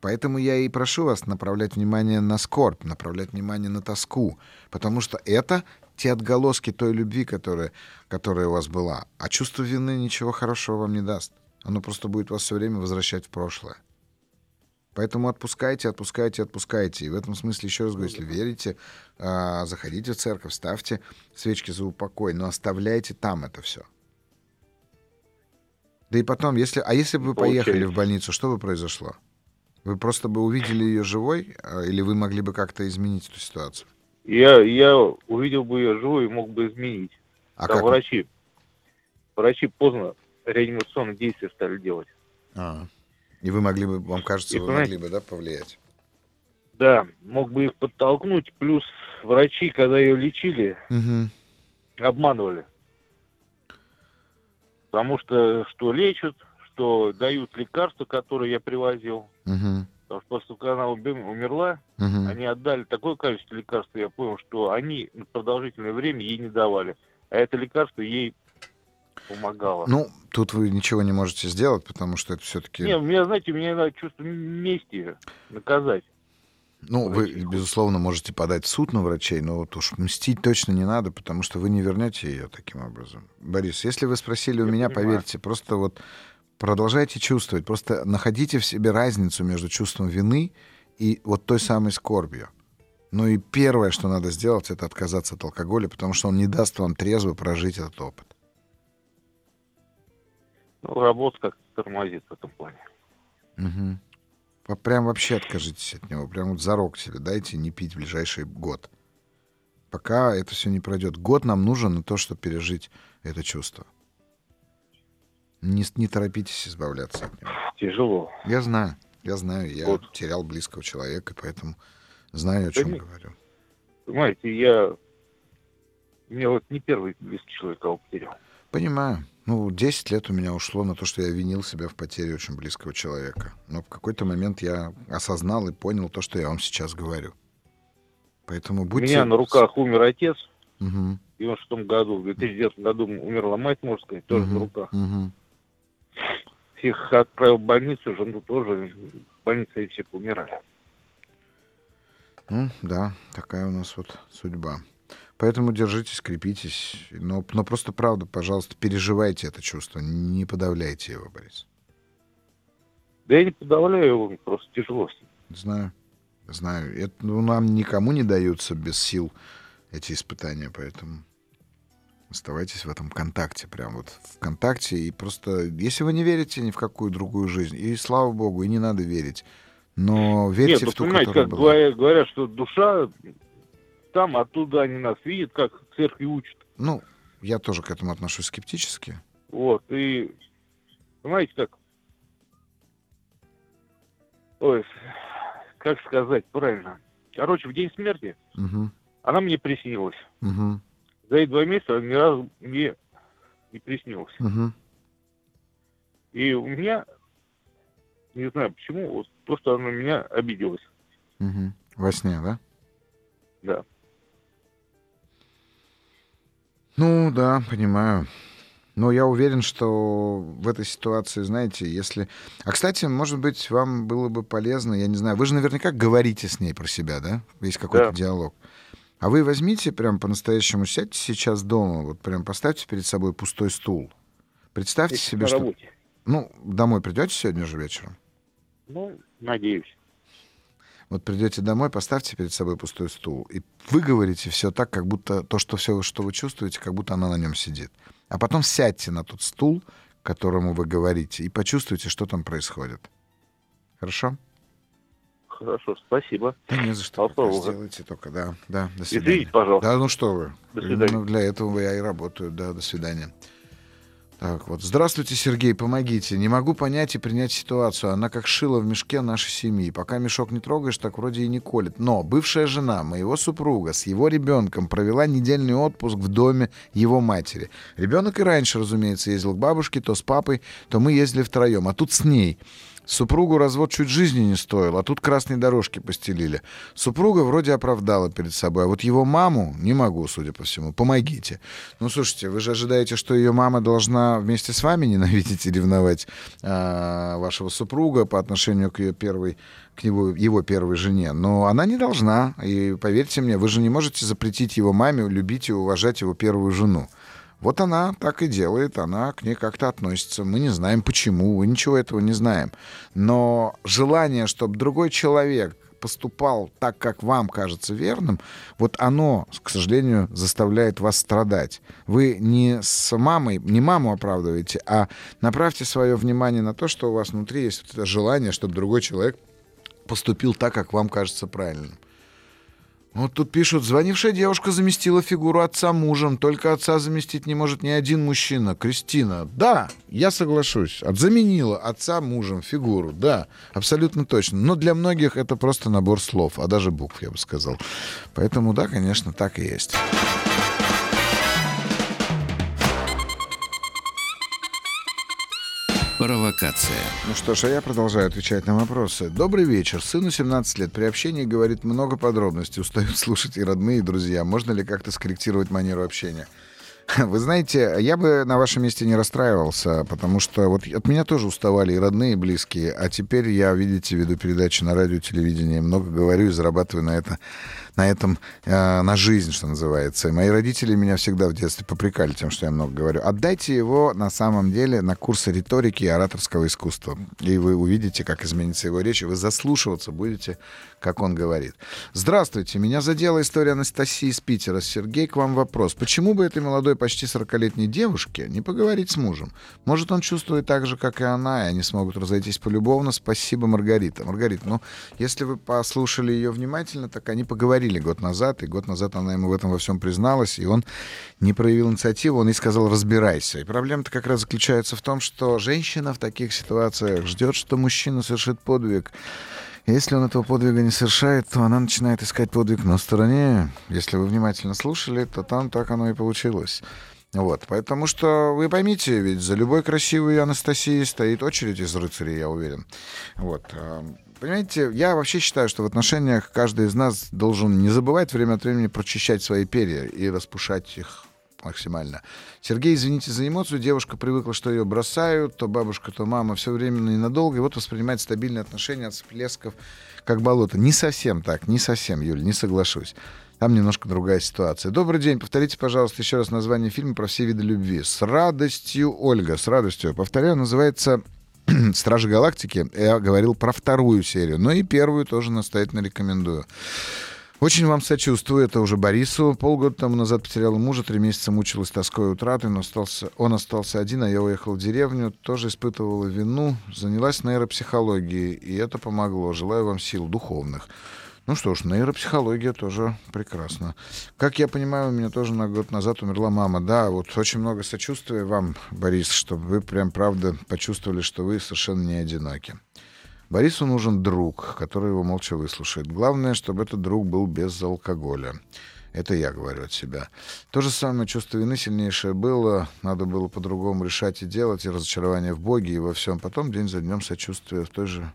Поэтому я и прошу вас направлять внимание на скорбь, направлять внимание на тоску, потому что это те отголоски той любви, которая, которая у вас была. А чувство вины ничего хорошего вам не даст. Оно просто будет вас все время возвращать в прошлое. Поэтому отпускайте, отпускайте, отпускайте. И в этом смысле, еще раз говорю, если верите, а, заходите в церковь, ставьте свечки за упокой, но оставляйте там это все. Да и потом, если, а если бы вы поехали в больницу, что бы произошло? Вы просто бы увидели ее живой, а, или вы могли бы как-то изменить эту ситуацию? Я, я увидел бы ее живой и мог бы изменить. А Там как? врачи. Врачи поздно реанимационные действия стали делать. А. И вы могли бы, вам кажется, И вы понимаете- могли бы, да, повлиять? Да, мог бы их подтолкнуть. Плюс врачи, когда ее лечили, Угу. обманывали. Потому что что лечат, что дают лекарства, которые я привозил. Угу. Потому что после того, как она умерла, Угу. они отдали такое количество лекарств, я понял, что они на продолжительное время ей не давали. А это лекарство ей помогало. Ну, тут вы ничего не можете сделать, потому что это все-таки... Не, у меня, знаете, у меня надо чувство мести наказать. Ну, вы, безусловно, можете подать в суд на врачей, но вот уж мстить точно не надо, потому что вы не вернете ее таким образом. Борис, если вы спросили у Я меня, понимаю. поверьте, просто вот продолжайте чувствовать, просто находите в себе разницу между чувством вины и вот той самой скорбью. Ну и первое, что надо сделать, это отказаться от алкоголя, потому что он не даст вам трезво прожить этот опыт. Ну, работа как-то тормозит в этом плане. По- Прям вообще откажитесь от него. Прям вот зарок себе дайте не пить в ближайший год. Пока это все не пройдет. Год нам нужен на то, чтобы пережить это чувство. Не, не торопитесь избавляться от него. Тяжело. Я знаю, я знаю, я Вот. терял близкого человека, поэтому знаю, о чем не- говорю. Понимаете, я... Мне вот не первый близкий человек, кого потерял. Понимаю. Ну, 10 лет у меня ушло на то, что я винил себя в потере очень близкого человека. Но в какой-то момент я осознал и понял то, что я вам сейчас говорю. Поэтому У будьте... меня на руках умер отец Мгм. в 96 году. В 2009 году умерла мать, можно сказать, тоже Мгм. на руках. Мгм. Всех отправил в больницу, жену тоже. В больнице они все помирали. Ну, да, такая у нас вот судьба. Поэтому держитесь, крепитесь. Но, но просто правда, пожалуйста, переживайте это чувство. Не подавляйте его, Борис. Да я не подавляю его, просто тяжело с ним. Знаю, знаю. Это, ну, нам никому не даются без сил эти испытания, поэтому оставайтесь в этом контакте, прям вот в контакте. И просто, если вы не верите ни в какую другую жизнь, и слава богу, и не надо верить, но верьте Нет, в ту, ну, понимаете, которая как была. говорят, говорят, что душа там, оттуда они нас видят, как церкви учат. Ну, я тоже к этому отношусь скептически. Вот, и понимаете, как... Ой, как сказать правильно. Короче, в день смерти Угу, она мне приснилась. угу, За эти два месяца она ни разу мне не приснилась. угу. И у меня Не знаю почему, вот просто она меня обиделась. Мгм. Во сне, да? Да. Ну, да, понимаю. Но я уверен, что в этой ситуации, знаете, если... А, кстати, может быть, вам было бы полезно, я не знаю, вы же наверняка говорите с ней про себя, да? Есть какой-то Да. диалог. А вы возьмите прям по-настоящему, сядьте сейчас дома, вот прям поставьте перед собой пустой стул. Представьте Если себе, что... работе. Ну, домой придете сегодня же вечером? Ну, надеюсь. Вот придете домой, поставьте перед собой пустой стул и выговорите все так, как будто то, что все, что вы чувствуете, как будто она на нем сидит. А потом сядьте на тот стул, которому вы говорите, и почувствуйте, что там происходит. Хорошо? Хорошо, спасибо. Да не за что. Пока Сделайте только, да. Да, до свидания. Извините, пожалуйста. Да, ну что вы. До свидания. Именно для этого я и работаю. Да, до свидания. Так вот. Здравствуйте, Сергей, помогите. Не могу понять и принять ситуацию. Она как шила в мешке нашей семьи. Пока мешок не трогаешь, так вроде и не колет. Но бывшая жена моего супруга с его ребенком провела недельный отпуск в доме его матери. Ребенок и раньше, разумеется, ездил к бабушке, то с папой, то мы ездили втроем. А тут с ней. Супругу развод чуть жизни не стоил, а тут красные дорожки постелили. Супруга вроде оправдала перед собой, а вот его маму не могу, судя по всему. Помогите. Ну, слушайте, вы же ожидаете, что ее мама должна вместе с вами ненавидеть и ревновать а, вашего супруга по отношению к ее первой к его, его первой жене. Но она не должна. И поверьте мне, вы же не можете запретить его маме любить и уважать его первую жену. Вот она так и делает, она к ней как-то относится. Мы не знаем почему, мы ничего этого не знаем. Но желание, чтобы другой человек поступал так, как вам кажется верным, вот оно, к сожалению, заставляет вас страдать. Вы не с мамой, не маму оправдываете, а направьте свое внимание на то, что у вас внутри есть вот это желание, чтобы другой человек поступил так, как вам кажется правильным. Вот тут пишут, звонившая девушка заместила фигуру отца мужем, только отца заместить не может ни один мужчина. Кристина, да, я соглашусь, заменила отца мужем фигуру, да, абсолютно точно. Но для многих это просто набор слов, а даже букв, я бы сказал. Поэтому, да, конечно, так и есть. Провокация. Ну что ж, а я продолжаю отвечать на вопросы. Добрый вечер. Сыну 17 лет. При общении говорит много подробностей. Устают слушать и родные, и друзья. Можно ли как-то скорректировать манеру общения? Вы знаете, я бы на вашем месте не расстраивался, потому что вот от меня тоже уставали и родные, и близкие, а теперь я, видите, веду передачи на радио, телевидении, много говорю и зарабатываю на это, на этом, э, на жизнь, что называется. И мои родители меня всегда в детстве попрекали тем, что я много говорю. Отдайте его на самом деле на курсы риторики и ораторского искусства, и вы увидите, как изменится его речь, и вы заслушиваться будете, как он говорит. Здравствуйте, меня задела история Анастасии из Питера. Сергей, к вам вопрос. Почему бы этой молодой, почти 40-летней девушке не поговорить с мужем? Может, он чувствует так же, как и она, и они смогут разойтись полюбовно? Спасибо, Маргарита. Маргарита, ну, если вы послушали ее внимательно, так они поговорили год назад, и год назад она ему в этом во всем призналась, и он не проявил инициативу, он ей сказал «разбирайся». И проблема-то как раз заключается в том, что женщина в таких ситуациях ждет, что мужчина совершит подвиг, если он этого подвига не совершает, то она начинает искать подвиг на стороне. Если вы внимательно слушали, то там так оно и получилось. Вот, потому что вы поймите, ведь за любой красивой Анастасией стоит очередь из рыцарей, я уверен. Вот. а, Понимаете, я вообще считаю, что в отношениях каждый из нас должен не забывать время от времени прочищать свои перья и распушать их максимально. Сергей, извините за эмоцию, девушка привыкла, что ее бросают, то бабушка, то мама, все время ненадолго, и вот воспринимает стабильные отношения от всплесков как болото. Не совсем так, не совсем, Юль, не соглашусь. Там немножко другая ситуация. Добрый день. Повторите, пожалуйста, еще раз название фильма про все виды любви. С радостью, Ольга, с радостью. Повторяю, называется Стражи Галактики. Я говорил про вторую серию, но и первую тоже настоятельно рекомендую. Очень вам сочувствую, это уже Борису. Полгода тому назад потеряла мужа, три месяца мучилась тоской и утратой, но остался, он остался один, а я уехал в деревню, тоже испытывала вину, занялась нейропсихологией, и это помогло. Желаю вам сил духовных. Ну что ж, нейропсихология тоже прекрасно. Как я понимаю, у меня тоже на год назад умерла мама. Да, вот очень много сочувствия вам, Борис, чтобы вы прям правда почувствовали, что вы совершенно не одиноки. Борису нужен друг, который его молча выслушает. Главное, чтобы этот друг был без алкоголя. Это я говорю от себя. То же самое чувство вины сильнейшее было. Надо было по-другому решать и делать, и разочарование в Боге, и во всем. Потом день за днем сочувствие в той же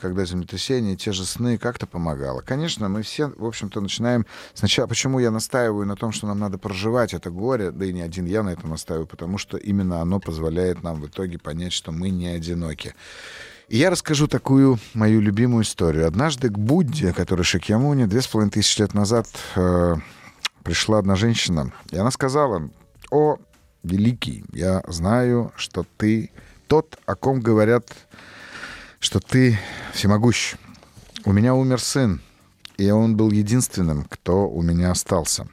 когда землетрясение, те же сны, как-то помогало. Конечно, мы все, в общем-то, начинаем сначала... Почему я настаиваю на том, что нам надо проживать это горе, да и не один я на это настаиваю, потому что именно оно позволяет нам в итоге понять, что мы не одиноки. И я расскажу такую мою любимую историю. Однажды к Будде, который Шакьямуни, две с половиной тысячи лет назад э, пришла одна женщина, и она сказала, «О, великий, я знаю, что ты тот, о ком говорят что ты всемогущ. У меня умер сын, и он был единственным, кто у меня остался.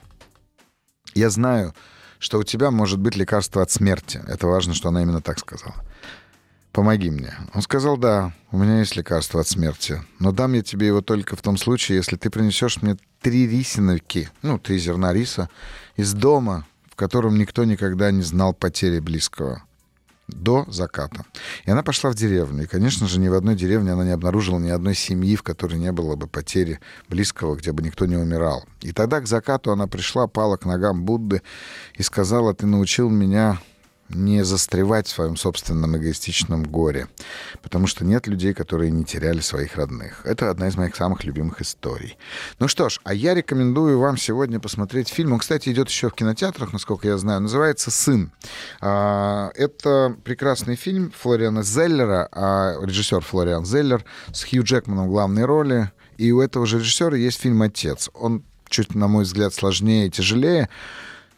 Я знаю, что у тебя может быть лекарство от смерти. Это важно, что она именно так сказала. Помоги мне. Он сказал, да, у меня есть лекарство от смерти, но дам я тебе его только в том случае, если ты принесешь мне три рисиновки, ну, три зерна риса, из дома, в котором никто никогда не знал потери близкого до заката. И она пошла в деревню. И, конечно же, ни в одной деревне она не обнаружила ни одной семьи, в которой не было бы потери близкого, где бы никто не умирал. И тогда к закату она пришла, пала к ногам Будды и сказала, ты научил меня не застревать в своем собственном эгоистичном горе, потому что нет людей, которые не теряли своих родных. Это одна из моих самых любимых историй. Ну что ж, а я рекомендую вам сегодня посмотреть фильм. Он, кстати, идет еще в кинотеатрах, насколько я знаю. Называется «Сын». А, это прекрасный фильм Флориана Зеллера, а режиссер Флориан Зеллер с Хью Джекманом в главной роли. И у этого же режиссера есть фильм «Отец». Он чуть, на мой взгляд, сложнее и тяжелее,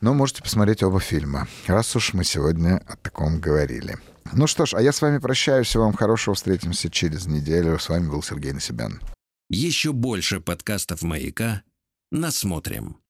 но можете посмотреть оба фильма, раз уж мы сегодня о таком говорили. Ну что ж, а я с вами прощаюсь. Всего вам хорошего. Встретимся через неделю. С вами был Сергей Насибян. Еще больше подкастов «Маяка» насмотрим.